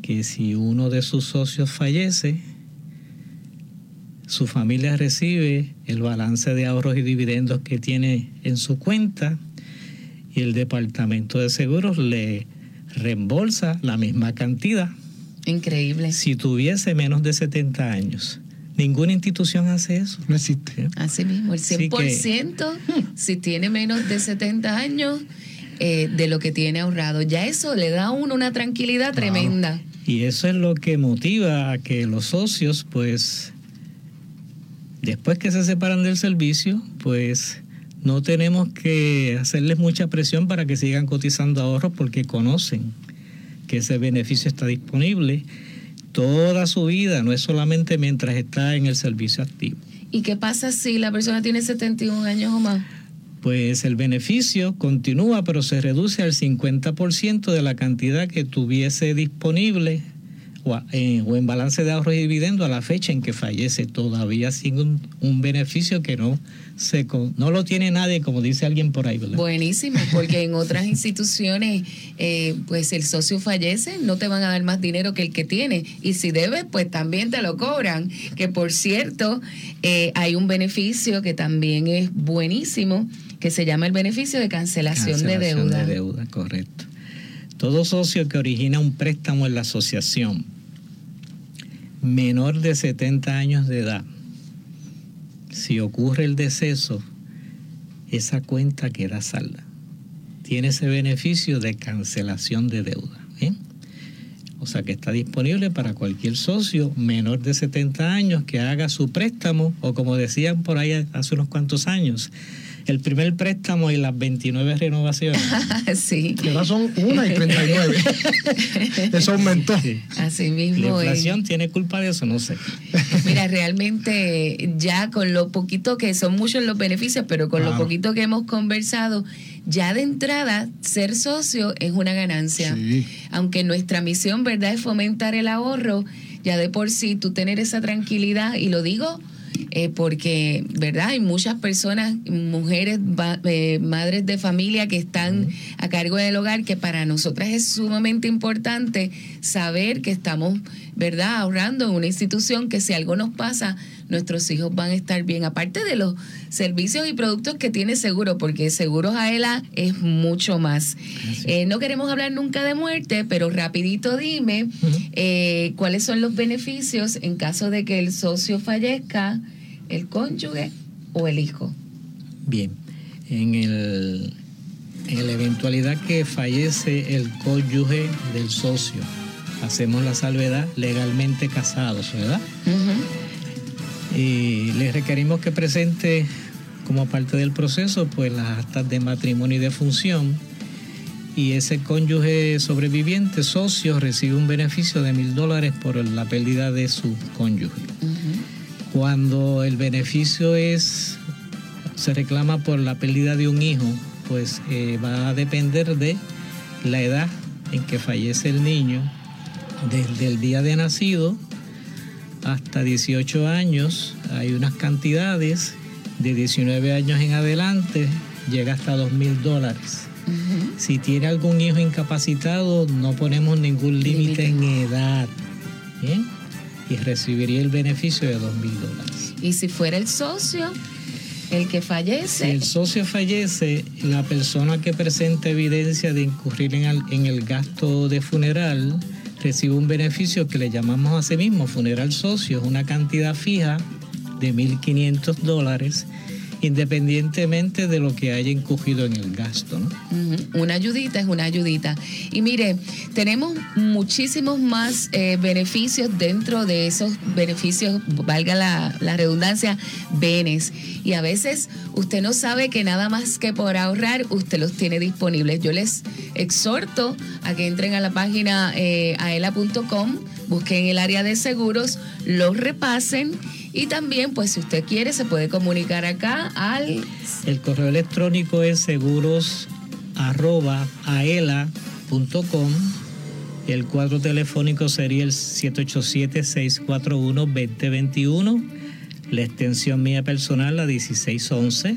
que si uno de sus socios fallece, su familia recibe el balance de ahorros y dividendos que tiene en su cuenta y el departamento de seguros le reembolsa la misma cantidad.
Increíble.
Si tuviese menos de 70 años. Ninguna institución hace eso.
No existe.
Así mismo, el 100% si tiene menos de 70 años eh, de lo que tiene ahorrado. Ya eso le da a uno una tranquilidad tremenda.
Y eso es lo que motiva a que los socios, pues, después que se separan del servicio, pues no tenemos que hacerles mucha presión para que sigan cotizando ahorros porque conocen que ese beneficio está disponible toda su vida, no es solamente mientras está en el servicio activo.
¿Y qué pasa si la persona tiene 71 años o más?
Pues el beneficio continúa, pero se reduce al 50% de la cantidad que tuviese disponible o, eh, en balance de ahorros y dividendos a la fecha en que fallece, todavía sin un, beneficio que no se no lo tiene nadie, como dice alguien por ahí, ¿verdad?
Buenísimo, porque en otras instituciones, eh, pues el socio fallece, no te van a dar más dinero que el que tiene, y si debes, pues también te lo cobran, que por cierto, eh, hay un beneficio que también es buenísimo, que se llama el beneficio de cancelación, de deuda.
de deuda, correcto. Todo socio que origina un préstamo en la asociación menor de 70 años de edad, si ocurre el deceso, esa cuenta queda salda. Tiene ese beneficio de cancelación de deuda. O sea que está disponible para cualquier socio menor de 70 años que haga su préstamo o como decían por ahí hace unos cuantos años, el primer préstamo y las 29 renovaciones. <laughs>
sí.
Que ahora son una y 39. <laughs> eso aumentó.
Así mismo.
La inflación tiene culpa de eso, no sé. <laughs>
Mira, realmente ya con lo poquito que son muchos los beneficios, pero con lo poquito que hemos conversado, ya de entrada ser socio es una ganancia. Aunque nuestra misión, ¿verdad?, es fomentar el ahorro, ya de por sí tú tener esa tranquilidad, y lo digo eh, porque, ¿verdad? Hay muchas personas, mujeres, eh, madres de familia que están a cargo del hogar, que para nosotras es sumamente importante saber que estamos, ¿verdad?, ahorrando en una institución que si algo nos pasa, nuestros hijos van a estar bien. Aparte de los servicios y productos que tiene seguro, porque Seguros Aela es mucho más. Eh, no queremos hablar nunca de muerte, pero rapidito dime cuáles son los beneficios en caso de que el socio fallezca el cónyuge o el hijo.
Bien, en, el, en la eventualidad que fallece el cónyuge del socio, hacemos la salvedad legalmente casados, ¿verdad? Y le requerimos que presente como parte del proceso, pues las actas de matrimonio y de función. Y ese cónyuge sobreviviente, socio, recibe un beneficio de mil dólares por la pérdida de su cónyuge. Cuando el beneficio es se reclama por la pérdida de un hijo, pues eh, va a depender de la edad en que fallece el niño, desde el día de nacido hasta 18 años. Hay unas cantidades de 19 años en adelante, llega hasta 2 mil dólares. Si tiene algún hijo incapacitado, no ponemos ningún límite en edad. ¿bien? Y recibiría el beneficio de 2 mil dólares.
Y si fuera el socio, el que
Si
fallece,
el socio fallece, la persona que presenta evidencia de incurrir en el, en el gasto de funeral recibe un beneficio que le llamamos a sí mismo funeral socio, es una cantidad fija de 1.500 dólares, independientemente de lo que haya incurrido en el gasto.
Una ayudita es una ayudita. Y mire, tenemos muchísimos más eh, beneficios dentro de esos beneficios, valga la, la redundancia, benes. Y a veces usted no sabe que nada más que por ahorrar usted los tiene disponibles. Yo les exhorto a que entren a la página eh, aela.com, busquen el área de seguros, los repasen. Y también, pues si usted quiere, se puede comunicar acá al
El correo electrónico es seguros. El cuadro telefónico sería el 787-641-2021. La extensión mía personal, la 1611.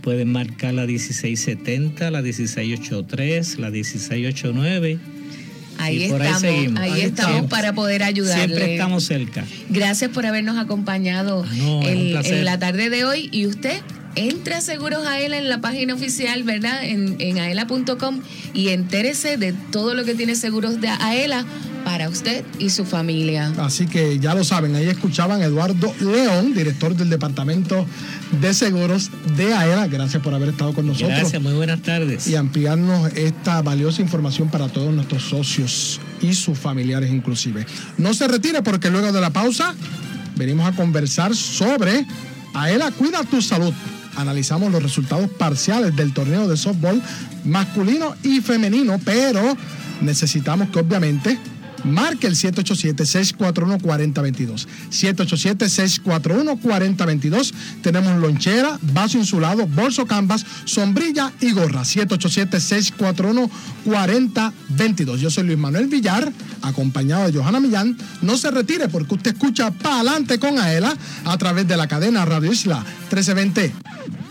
Pueden marcar la 1670, la 1683, la 1689.
Ahí estamos, ahí,
Ahí
estamos para poder ayudarle.
Siempre estamos cerca.
Gracias por habernos acompañado
Ah, no,
en la tarde de hoy. Y usted entre a Seguros Aela en la página oficial, ¿verdad? En, en aela.com y entérese de todo lo que tiene seguros de Aela para usted y su familia.
Así que ya lo saben, ahí escuchaban a Eduardo León, director del Departamento de Seguros de AELA. Gracias por haber estado con nosotros.
Gracias, muy buenas tardes.
y ampliarnos esta valiosa información para todos nuestros socios y sus familiares inclusive. No se retire porque luego de la pausa venimos a conversar sobre Aela Cuida tu Salud. Analizamos los resultados parciales del torneo de softball masculino y femenino, pero necesitamos que obviamente marque el 787-641-4022. 787-641-4022. Tenemos lonchera, vaso insulado, bolso canvas, sombrilla y gorra. 787-641-4022. Yo soy Luis Manuel Villar, acompañado de Johanna Millán. No se retire porque usted escucha Pa'lante con Aela a través de la cadena Radio Isla 1320.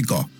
Rico.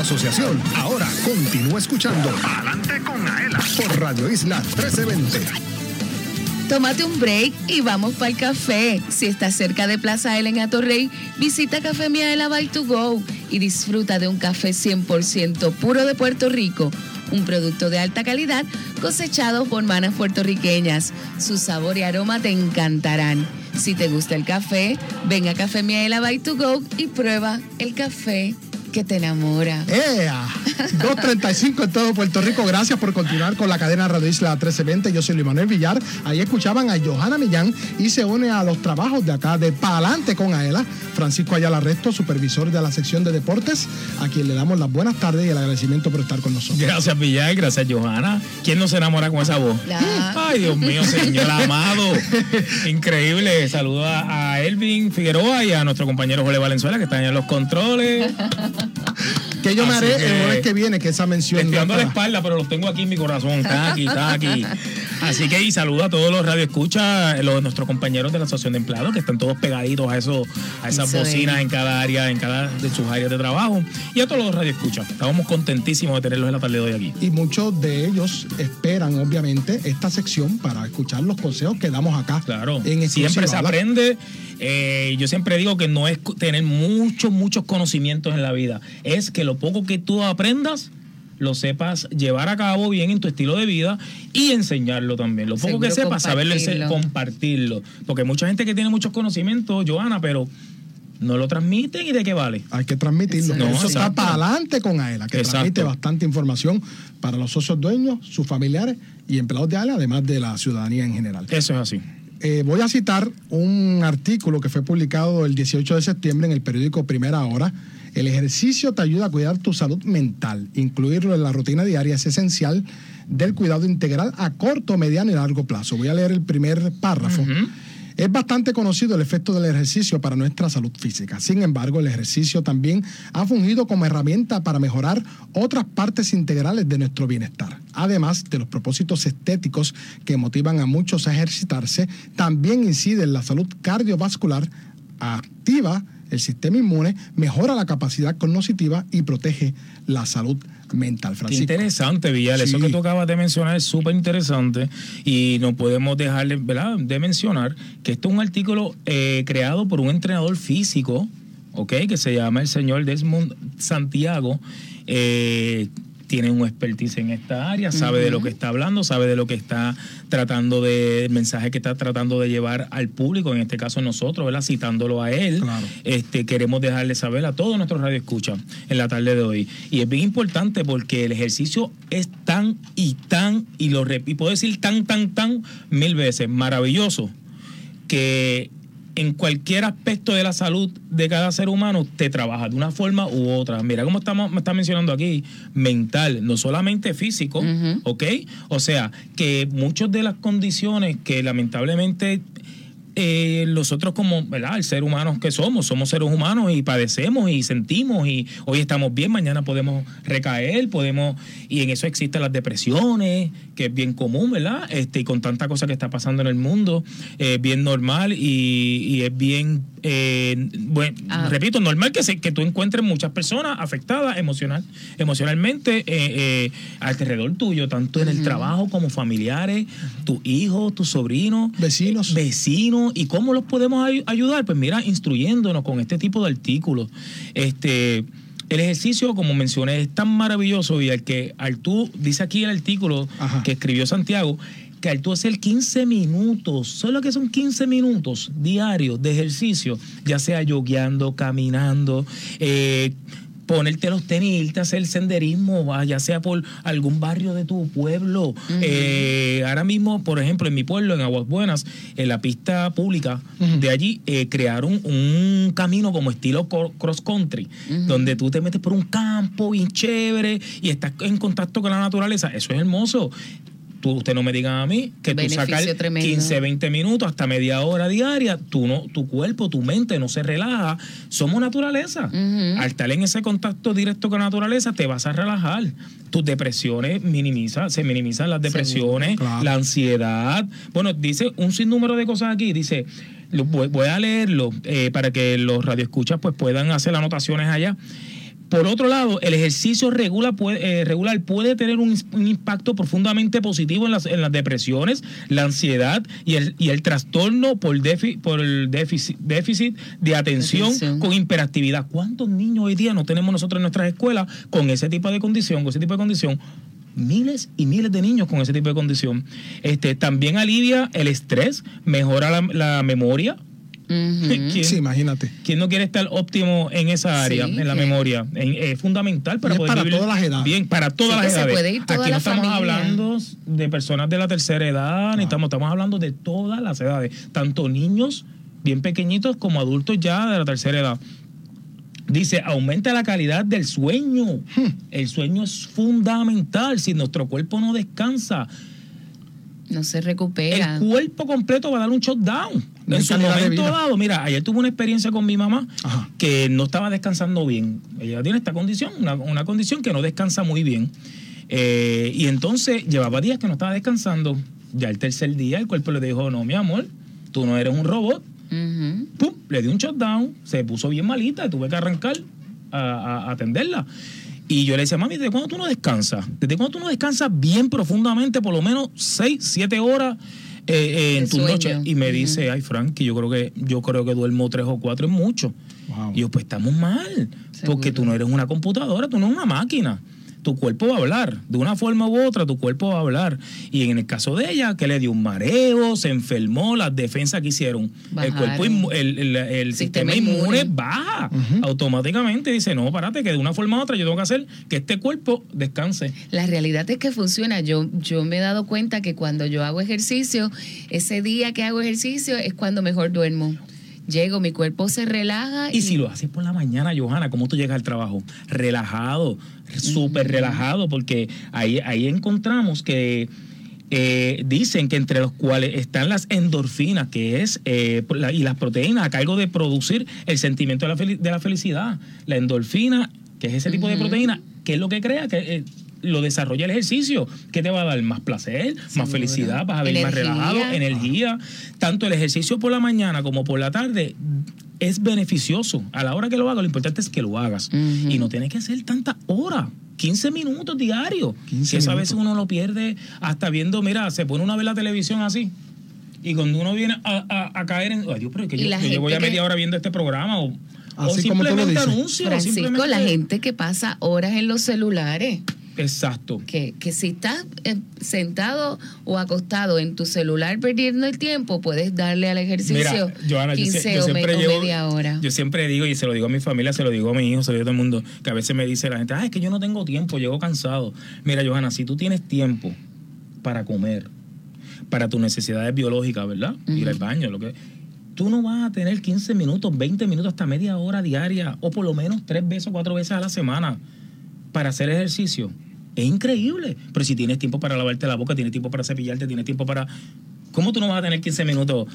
Asociación.
Ahora continúa escuchando
Adelante con Aela.
por Radio Isla 1320.
Tómate un break y vamos para el café. Si estás cerca de Plaza Ellen en Atorrey, visita Café Miaela by to go y disfruta de un café 100% puro de Puerto Rico. Un producto de alta calidad cosechado por manos puertorriqueñas. Su sabor y aroma te encantarán. Si te gusta el café, ven a Café Miaela by to go y prueba el café que te enamora.
¡Ea! 235 en todo Puerto Rico. Gracias por continuar con la cadena Radio Isla 1320. Yo soy Luis Manuel Villar. Ahí escuchaban a Johanna Millán y se une a los trabajos de acá de Palante con Aela. Francisco Ayala Resto, supervisor de la sección de deportes, a quien le damos las buenas tardes y el agradecimiento por estar con nosotros.
Gracias, Villar, gracias, Johanna. ¿Quién no se enamora con esa voz? <laughs> Ay, Dios mío, señor amado. Increíble. Saludo a, Elvin Figueroa y a nuestro compañero Jorge Valenzuela, que están en los controles. <laughs>
Que yo me haré
que-
el jueves que viene, que esa mención.
Te estoy dando la
está.
espalda, pero los tengo aquí en mi corazón. Están aquí, están aquí. <laughs> Así que y saludo a todos los radioescuchas, los nuestros compañeros de la Asociación de Empleados, que están todos pegaditos a eso, a esas
Eso es.
bocinas en cada área, en cada de sus áreas de trabajo. Y a todos los radioescuchas. Estamos contentísimos de tenerlos en la tarde de hoy aquí.
Y muchos de ellos esperan, obviamente, esta sección para escuchar los consejos que damos acá.
Claro.
En
Siempre se aprende. eh, yo siempre digo que no es tener muchos, muchos conocimientos en la vida. Es que lo poco que tú aprendas lo sepas llevar a cabo bien en tu estilo de vida y enseñarlo también. Lo poco
Seguro
que sepas, saberlo
compartirlo.
Porque hay mucha gente que tiene muchos conocimientos, Joana, pero no lo transmiten y de qué vale.
Hay que transmitirlo.
No,
Eso está para adelante con AELA, que
Exacto.
transmite bastante información para los socios dueños, sus familiares y empleados de AELA, además de la ciudadanía en general.
Eso es así.
Eh, voy a citar un artículo que fue publicado el 18 de septiembre en el periódico Primera Hora. El ejercicio te ayuda a cuidar tu salud mental. Incluirlo en la rutina diaria es esencial del cuidado integral a corto, mediano y largo plazo. Voy a leer el primer párrafo. Es bastante conocido el efecto del ejercicio para nuestra salud física. Sin embargo, el ejercicio también ha fungido como herramienta para mejorar otras partes integrales de nuestro bienestar. Además de los propósitos estéticos que motivan a muchos a ejercitarse, también incide en la salud cardiovascular, activa el sistema inmune, mejora la capacidad cognitiva y protege la salud mental.
Qué
Francisco.
interesante, Villar. Eso que tú acabas de mencionar es súper interesante y no podemos dejarle ¿verdad? de mencionar que esto es un artículo eh, creado por un entrenador físico, ¿ok? Que se llama el señor Desmond Santiago. Eh, tiene un expertise en esta área, sabe de lo que está hablando, sabe de lo que está tratando de, el mensaje que está tratando de llevar al público, en este caso nosotros, ¿verdad? Citándolo a él. Este, queremos dejarle saber a todos nuestros radioescuchas en la tarde de hoy. Y es bien importante porque el ejercicio es tan y tan, y lo y puedo decir tan, tan, tan mil veces, maravilloso, que en cualquier aspecto de la salud de cada ser humano te trabaja de una forma u otra. Mira cómo estamos, me está mencionando aquí, mental, no solamente físico, ¿ok? O sea, que muchas de las condiciones que lamentablemente eh, nosotros como, ¿verdad? El ser humano que somos, somos seres humanos y padecemos y sentimos y hoy estamos bien, mañana podemos recaer, podemos, y en eso existen las depresiones, que es bien común, ¿verdad? Este, y con tanta cosa que está pasando en el mundo, es bien normal y, y es bien, eh, bueno,
Ah.
repito, normal que, se, que tú encuentres muchas personas afectadas emocional, emocionalmente eh, eh, alrededor tuyo, tanto en el trabajo como familiares, tus hijos, tus sobrinos,
vecinos,
vecinos, y cómo los podemos ay- ayudar, pues mira, instruyéndonos con este tipo de artículos. Este, el ejercicio, como mencioné, es tan maravilloso y al que al tú dice aquí el artículo que escribió Santiago que al tú hacer 15 minutos, solo que son 15 minutos diarios de ejercicio, ya sea yogueando, caminando, eh, ponerte los tenis, irte a hacer senderismo, ya sea por algún barrio de tu pueblo. Eh, ahora mismo, por ejemplo, en mi pueblo, en Aguas Buenas, en la pista pública de allí, eh, crearon un camino como estilo cross country, donde tú te metes por un campo bien chévere y estás en contacto con la naturaleza. Eso es hermoso. Tú, usted no me diga a mí que tú sacas
tremendo.
15, 20 minutos hasta media hora diaria, tú no, tu cuerpo, tu mente no se relaja. Somos naturaleza. Al estar en ese contacto directo con la naturaleza, te vas a relajar. Tus depresiones minimiza, se minimizan las depresiones, la ansiedad. Bueno, dice un sinnúmero de cosas aquí. Dice, voy a leerlo eh, para que los radioescuchas pues puedan hacer anotaciones allá. Por otro lado, el ejercicio regula, puede- eh, regular puede tener un, un impacto profundamente positivo en las, en las depresiones, la ansiedad y el, y el trastorno por, défi- por el déficit, déficit de atención
Atención.
con hiperactividad. ¿Cuántos niños hoy día no tenemos nosotros en nuestras escuelas con ese tipo de condición, con ese tipo de condición? Miles y miles de niños con ese tipo de condición. Este, también alivia el estrés, mejora la, la memoria, <laughs> ¿Quién-
Sí, imagínate.
¿Quién no quiere estar óptimo en esa área,
Sí,
en la memoria? Es fundamental para
es
poder
para
vivir
todas las edades.
Bien, para todas
Sí,
las
se
edades.
puede ir toda
Aquí
la
no estamos
familia.
hablando de personas de la tercera edad, ni estamos, estamos hablando de todas las edades, tanto niños bien pequeñitos como adultos ya de la tercera edad. Dice, aumenta la calidad del sueño. El sueño es fundamental. Si nuestro cuerpo no descansa,
No se recupera.
el cuerpo completo va a dar un shutdown.
No
en su momento dado, mira, ayer tuve una experiencia con mi mamá que no estaba descansando bien. Ella tiene esta condición, una, una condición que no descansa muy bien. Eh, y entonces llevaba días que no estaba descansando. Ya el tercer día el cuerpo le dijo, no, mi amor, tú no eres un robot. Pum, le dio un shutdown, se puso bien malita y tuve que arrancar a, a- a atenderla. Y yo le decía, mami, ¿desde cuándo tú no descansas? ¿Desde cuándo tú no descansas bien profundamente, por lo menos 6, 7 horas eh, eh, en tus noches? Y me dice, ay, Frankie, yo creo que yo creo que duermo 3 o 4 es mucho. Y yo, pues estamos mal, porque tú no eres una computadora, tú no eres una máquina. Tu cuerpo va a hablar, de una forma u otra, tu cuerpo va a hablar. Y en el caso de ella, que le dio un mareo, se enfermó, las defensas que hicieron. El cuerpo, inmu- el, el- el sistema,
Sistema
inmune,
inmune.
baja automáticamente. Dice, no, párate, que de una forma u otra yo tengo que hacer que este cuerpo descanse.
La realidad es que funciona. Yo, yo me he dado cuenta que cuando yo hago ejercicio, ese día que hago ejercicio es cuando mejor duermo. Llego, mi cuerpo se relaja
Y si lo haces por la mañana, Johanna, ¿cómo tú llegas al trabajo? Relajado, súper relajado, porque ahí, ahí encontramos que eh, dicen que entre los cuales están las endorfinas, que es, eh, la- y las proteínas a cargo de producir el sentimiento de la, fel- de la felicidad. La endorfina, que es ese tipo de proteína, que es lo que crea que... eh, lo desarrolla el ejercicio, que te va a dar más placer, más felicidad, vas a vivir más relajado, energía. Tanto el ejercicio por la mañana como por la tarde es beneficioso. A la hora que lo hagas, lo importante es que lo hagas. Y no tiene que ser tantas horas. 15 minutos diarios.
15
que eso a veces uno lo pierde hasta viendo, mira, se pone una vez la televisión así. Y cuando uno viene a, a- a caer en. Ay, Dios, pero es que yo, yo llevo ya media hora viendo este programa. O, o
Así como tú lo
simplemente
dices.
anuncios.
Francisco,
simplemente-
la gente que pasa horas en los celulares.
Exacto.
Que, que si estás eh, sentado o acostado en tu celular perdiendo el tiempo, puedes darle al ejercicio
Mira, yo,
15
sie- yo
o, me-
siempre
o media hora.
Yo siempre digo, y se lo digo a mi familia, se lo digo a mi hijo, se lo digo a todo el mundo, que a veces me dice la gente, ah, es que yo no tengo tiempo, llego cansado. Mira, Johanna, si tú tienes tiempo para comer, para tus necesidades biológicas, ¿verdad? Ir al baño, lo que... Tú no vas a tener 15 minutos, 20 minutos, hasta media hora diaria, o por lo menos tres veces o cuatro veces a la semana para hacer ejercicio. Es increíble. Pero si tienes tiempo para lavarte la boca, tienes tiempo para cepillarte, tienes tiempo para... ¿Cómo tú no vas a tener 15 minutos?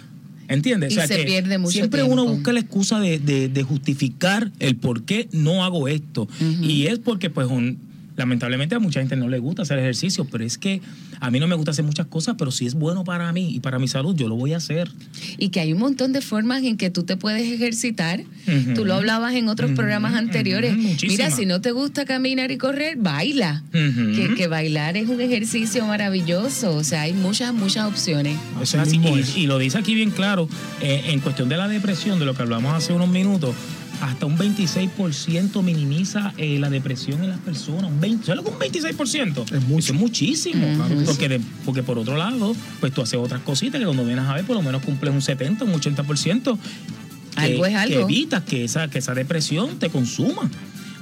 ¿Entiendes?
Y se pierde mucho
Siempre uno busca la excusa de, de- de justificar el por qué no hago esto. Y es porque, pues, un- lamentablemente a mucha gente no le gusta hacer ejercicio, pero es que a mí no me gusta hacer muchas cosas, pero si es bueno para mí y para mi salud, yo lo voy a hacer.
Y que hay un montón de formas en que tú te puedes ejercitar. Tú lo hablabas en otros programas anteriores.
ujú, muchísimas.
Mira, si no te gusta caminar y correr, baila. Que, que bailar es un ejercicio maravilloso. O sea, hay muchas, muchas opciones.
Eso es así. Y, y lo dice aquí bien claro, eh, en cuestión de la depresión, de lo que hablamos hace unos minutos, hasta un 26% minimiza eh, la depresión en las personas. Un 20, ¿Sabes lo que es un 26%? Es mucho. Eso es muchísimo.
Que
porque, de- porque por otro lado, pues tú haces otras cositas que cuando vienes a ver, por lo menos cumples un 70, un 80%. que-
Algo es
Que
algo.
evitas que esa, que esa depresión te consuma.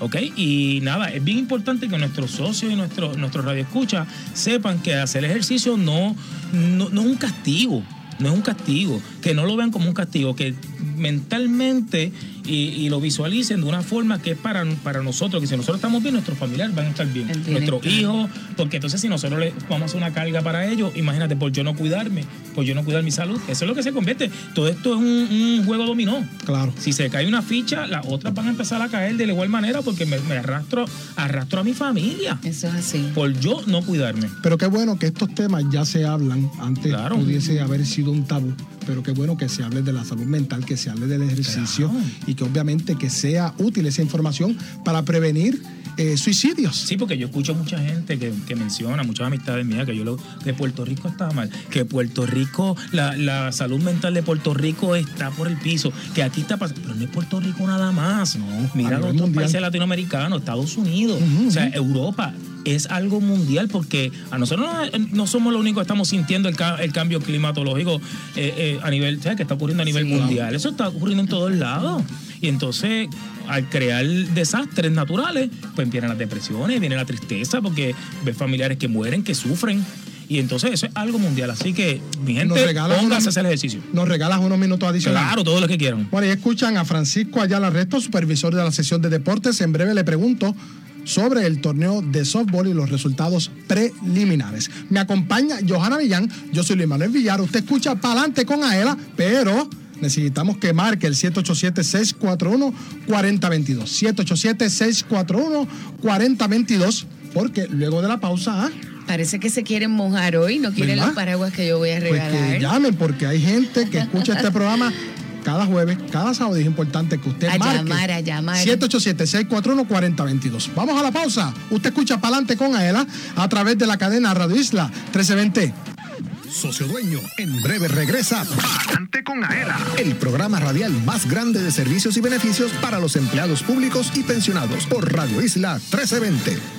¿Ok? Y nada, es bien importante que nuestros socios y nuestros nuestros radioescuchas sepan que hacer ejercicio no, no, no es un castigo. No es un castigo, que no lo vean como un castigo, que mentalmente y, y lo visualicen de una forma que es para, para nosotros, que si nosotros estamos bien, nuestros familiares van a estar bien, nuestros hijos, porque entonces si nosotros le vamos a hacer una carga para ellos, imagínate, por yo no cuidarme, por yo no cuidar mi salud, eso es lo que se convierte. Todo esto es un, un juego dominó.
Claro.
Si se cae una ficha, las otras van a empezar a caer de la igual manera porque me, me arrastro, arrastro a mi familia.
Eso es así.
Por yo no cuidarme.
Pero qué bueno que estos temas ya se hablan. Antes pudiese haber sido un tabú, pero qué bueno que se hable de la salud mental, que se hable del ejercicio y que obviamente que sea útil esa información para prevenir eh, suicidios.
Sí, porque yo escucho mucha gente que, que menciona, muchas amistades mías, que yo lo, que Puerto Rico está mal, que Puerto Rico, la, la salud mental de Puerto Rico está por el piso, que aquí está pasando, pero no es Puerto Rico nada más. Mira
a
los otros países latinoamericanos, Estados Unidos, o sea, Europa. Es algo mundial porque a nosotros no, no somos los únicos que estamos sintiendo el, ca- el cambio climatológico eh, eh, a nivel, ¿sabes? que está ocurriendo a nivel mundial. Eso está ocurriendo en todos lados. Y entonces, al crear desastres naturales, pues vienen las depresiones, viene la tristeza, porque ves familiares que mueren, que sufren. Y entonces eso es algo mundial. Así que, mi gente, póngase
unos-
a hacer ejercicio.
Nos regalas unos minutos adicionales.
Claro, todo lo que quieran.
Bueno, y escuchan a Francisco Ayala Resto, supervisor de la sesión de deportes. En breve le pregunto sobre el torneo de softball y los resultados preliminares. Me acompaña Johanna Villán, yo soy Luis Manuel Villar. Usted escucha Pa'lante con Aela, pero necesitamos que marque el 787-641-4022. 787-641-4022, porque luego de la pausa, ¿ah?
Parece que se quieren mojar hoy, no quieren
¿Verdad?
los paraguas que yo voy a
pues
regalar.
que llamen, porque hay gente que escucha este <laughs> programa cada jueves, cada sábado. Es importante que usted
A
marque.
llamar, a llamar.
787-641-4022. Vamos a la pausa. Usted escucha Pa'lante con Aela a través de la cadena Radio Isla 1320.
Socio Dueño, en breve regresa
Pa'lante con Aela.
el programa radial más grande de servicios y beneficios para los empleados públicos y pensionados por Radio Isla 1320.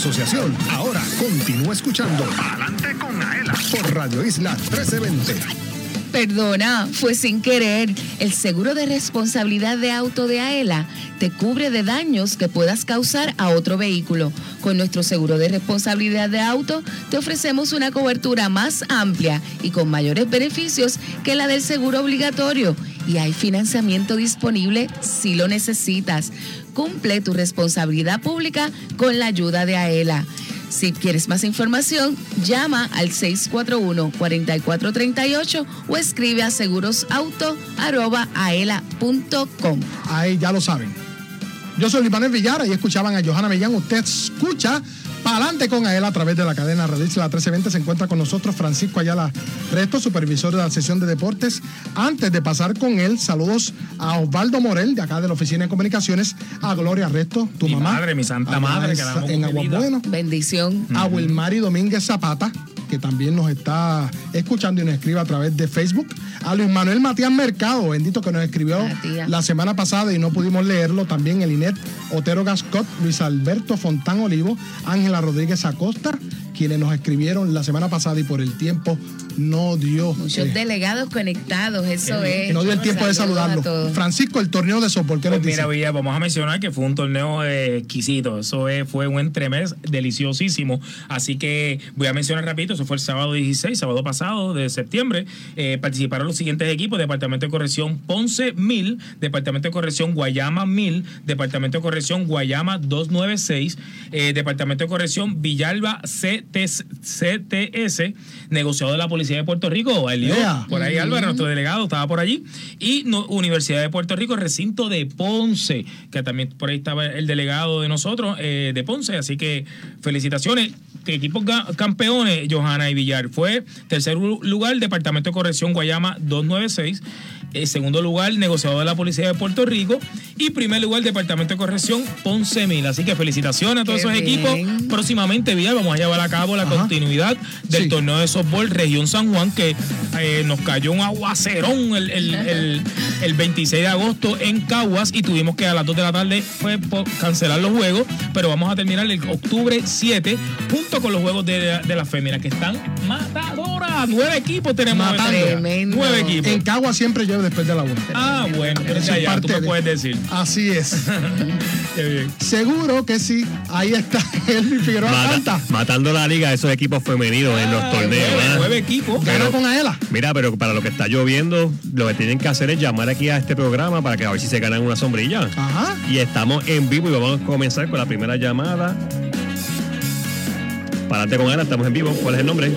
Asociación.
Ahora continúa escuchando
Adelante con Aela.
por Radio Isla 1320.
Perdona, fue sin querer. El seguro de responsabilidad de auto de AELA te cubre de daños que puedas causar a otro vehículo. Con nuestro seguro de responsabilidad de auto te ofrecemos una cobertura más amplia y con mayores beneficios que la del seguro obligatorio. Y hay financiamiento disponible si lo necesitas. Cumple tu responsabilidad pública con la ayuda de AELA. Si quieres más información, llama al 641-4438 o escribe a segurosauto.aela.com.
Ahí ya lo saben. Yo soy Luis Manuel Villar y escuchaban a Johanna Millán. Usted escucha Pa'lante con él a través de la cadena Radio Isla 1320. Se encuentra con nosotros Francisco Ayala Resto, supervisor de la sesión de deportes. Antes de pasar con él, saludos a Osvaldo Morel, de acá de la Oficina de Comunicaciones, a Gloria Resto, tu
Mi
mamá.
madre, mi santa madre,
en-
que la
en. Aguabueno.
Bendición.
A Wilmary Domínguez Zapata, que también nos está escuchando y nos escribe a través de Facebook. A Luis Manuel Matías Mercado, bendito que nos escribió
Matías.
la semana pasada y no pudimos leerlo. También el Inet Otero Gascot, Luis Alberto Fontán Olivo, Ángela Rodríguez Acosta, quienes nos escribieron la semana pasada y por el tiempo no dio.
Muchos
eh,
delegados conectados, eso es.
no dio el tiempo de saludarlo. Francisco, el torneo de softball, ¿qué nos
Pues
dice?
mira, Villa, vamos a mencionar que fue un torneo eh, exquisito. Eso es- fue un entremés deliciosísimo. Así que voy a mencionar rapidito. Eso fue el sábado 16, sábado pasado de septiembre. Eh, participaron los siguientes equipos: Departamento de Corrección Ponce 1000, Departamento de Corrección Guayama 1000, Departamento de Corrección Guayama 296, eh, Departamento de Corrección Villalba CTS, CTS, negociado de la Policía de Puerto Rico. Elio,
Ea.
por ahí Álvaro, nuestro delegado, estaba por allí. Y no- Universidad de Puerto Rico, recinto de Ponce, que también por ahí estaba el delegado de nosotros, eh, de Ponce. Así que felicitaciones. Equipos campeones, Johanna y Villar. Fue tercer lu- lugar, Departamento de Corrección Guayama 296. Eh, segundo lugar, negociador de la Policía de Puerto Rico. Y primer lugar, Departamento de Corrección Ponce Mil. Así que felicitaciones a todos
Qué
esos equipos. Próximamente, Villar, vamos a llevar a cabo la
Ajá.
continuidad del
Sí.
torneo de softball Región San Juan, que eh, nos cayó un aguacerón el, el, <laughs> el- el 26 de agosto en Caguas y tuvimos que a las 2 de la tarde fue por cancelar los juegos, pero vamos a terminar el octubre 7 junto con los juegos de, de las féminas que están matadoras. Nueve equipos tenemos. Nueve equipos.
En Cagua siempre llueve después de la una.
Ah, bueno, pero
Eso
ya,
es
ya, tú me
de-
puedes decir.
Así es. <laughs>
Qué bien.
Seguro que sí. Ahí está Elvin Figueroa
Mata-
Santa.
matando la liga esos equipos femeninos en los
Ah,
torneos.
nueve,
¿ah?
nueve equipos.
Pero-
con Aela.
Mira, pero para lo que está lloviendo, lo que tienen que hacer es llamar aquí a este programa para que a ver si se ganan una sombrilla.
Ajá.
Y estamos en vivo y vamos a comenzar con la primera llamada. Para adelante con Ana, estamos en vivo. ¿Cuál es el nombre?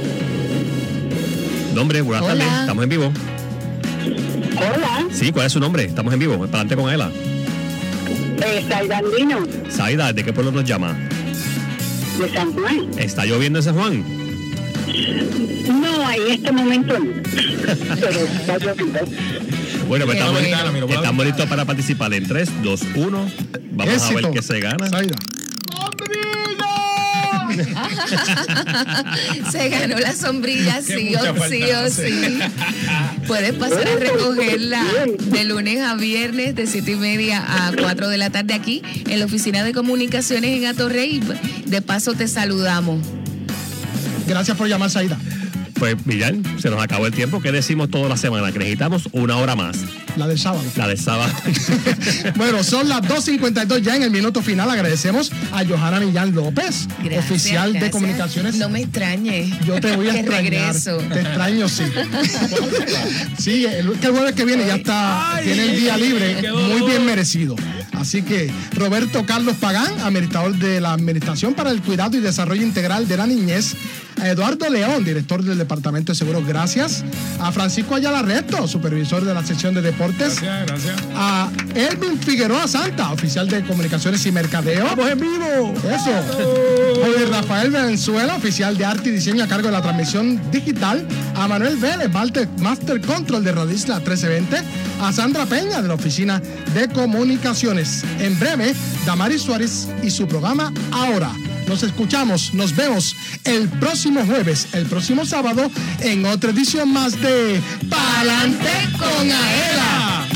Nombre, buenas
Hola.
tardes. Estamos en vivo.
Hola,
Sí, ¿cuál es su nombre? Estamos en vivo. Para adelante con Ela.
eh, Saidandino
Saida, ¿de qué pueblo nos llama?
de San Juan.
¿Está lloviendo en San Juan?
No, en este momento no. Pero está lloviendo.
Bueno, pues estamos, estamos listos para participar en 3, 2, 1. Vamos a ver
Éxito.
qué se gana.
Zaira. <laughs>
Se ganó la sombrilla, sí o
falta
sí o sí. <laughs> Puedes pasar a recogerla de lunes a viernes de 7 y media a 4 de la tarde aquí en la oficina de comunicaciones en Atorrey. De paso te saludamos.
Gracias por llamar, Saida.
Pues, Villar, se nos acabó el tiempo. ¿Qué decimos toda la semana? Que necesitamos una hora más.
La del sábado.
La de sábado. <laughs>
Bueno, son las 2.52 ya en el minuto final. Agradecemos a Johanna Millán López,
Gracias,
oficial de comunicaciones.
No me extrañe.
Yo te voy a <laughs>
Que
extrañar.
regreso.
Te extraño, sí. sí, el, el jueves que viene ya está,
Ay,
tiene el día libre, muy bien merecido. Así que Roberto Carlos Pagán, administrador de la Administración para el Cuidado y Desarrollo Integral de la Niñez. A Eduardo León, director del Departamento de Seguros, gracias. A Francisco Ayala Resto, supervisor de la sección de deportes.
Gracias, gracias.
A Elvin Figueroa Santa, oficial de comunicaciones y mercadeo. ¡Vamos en vivo! Eso. Jorge Rafael Venezuela, oficial de arte y diseño a cargo de la transmisión digital. A Manuel Vélez, Master, Master Control de Radio Isla 1320. A Sandra Peña, de la oficina de comunicaciones. En breve, Damaris Suárez y su programa Ahora. Nos escuchamos, nos vemos el próximo jueves, el próximo sábado, en otra edición más de Palante con Aela.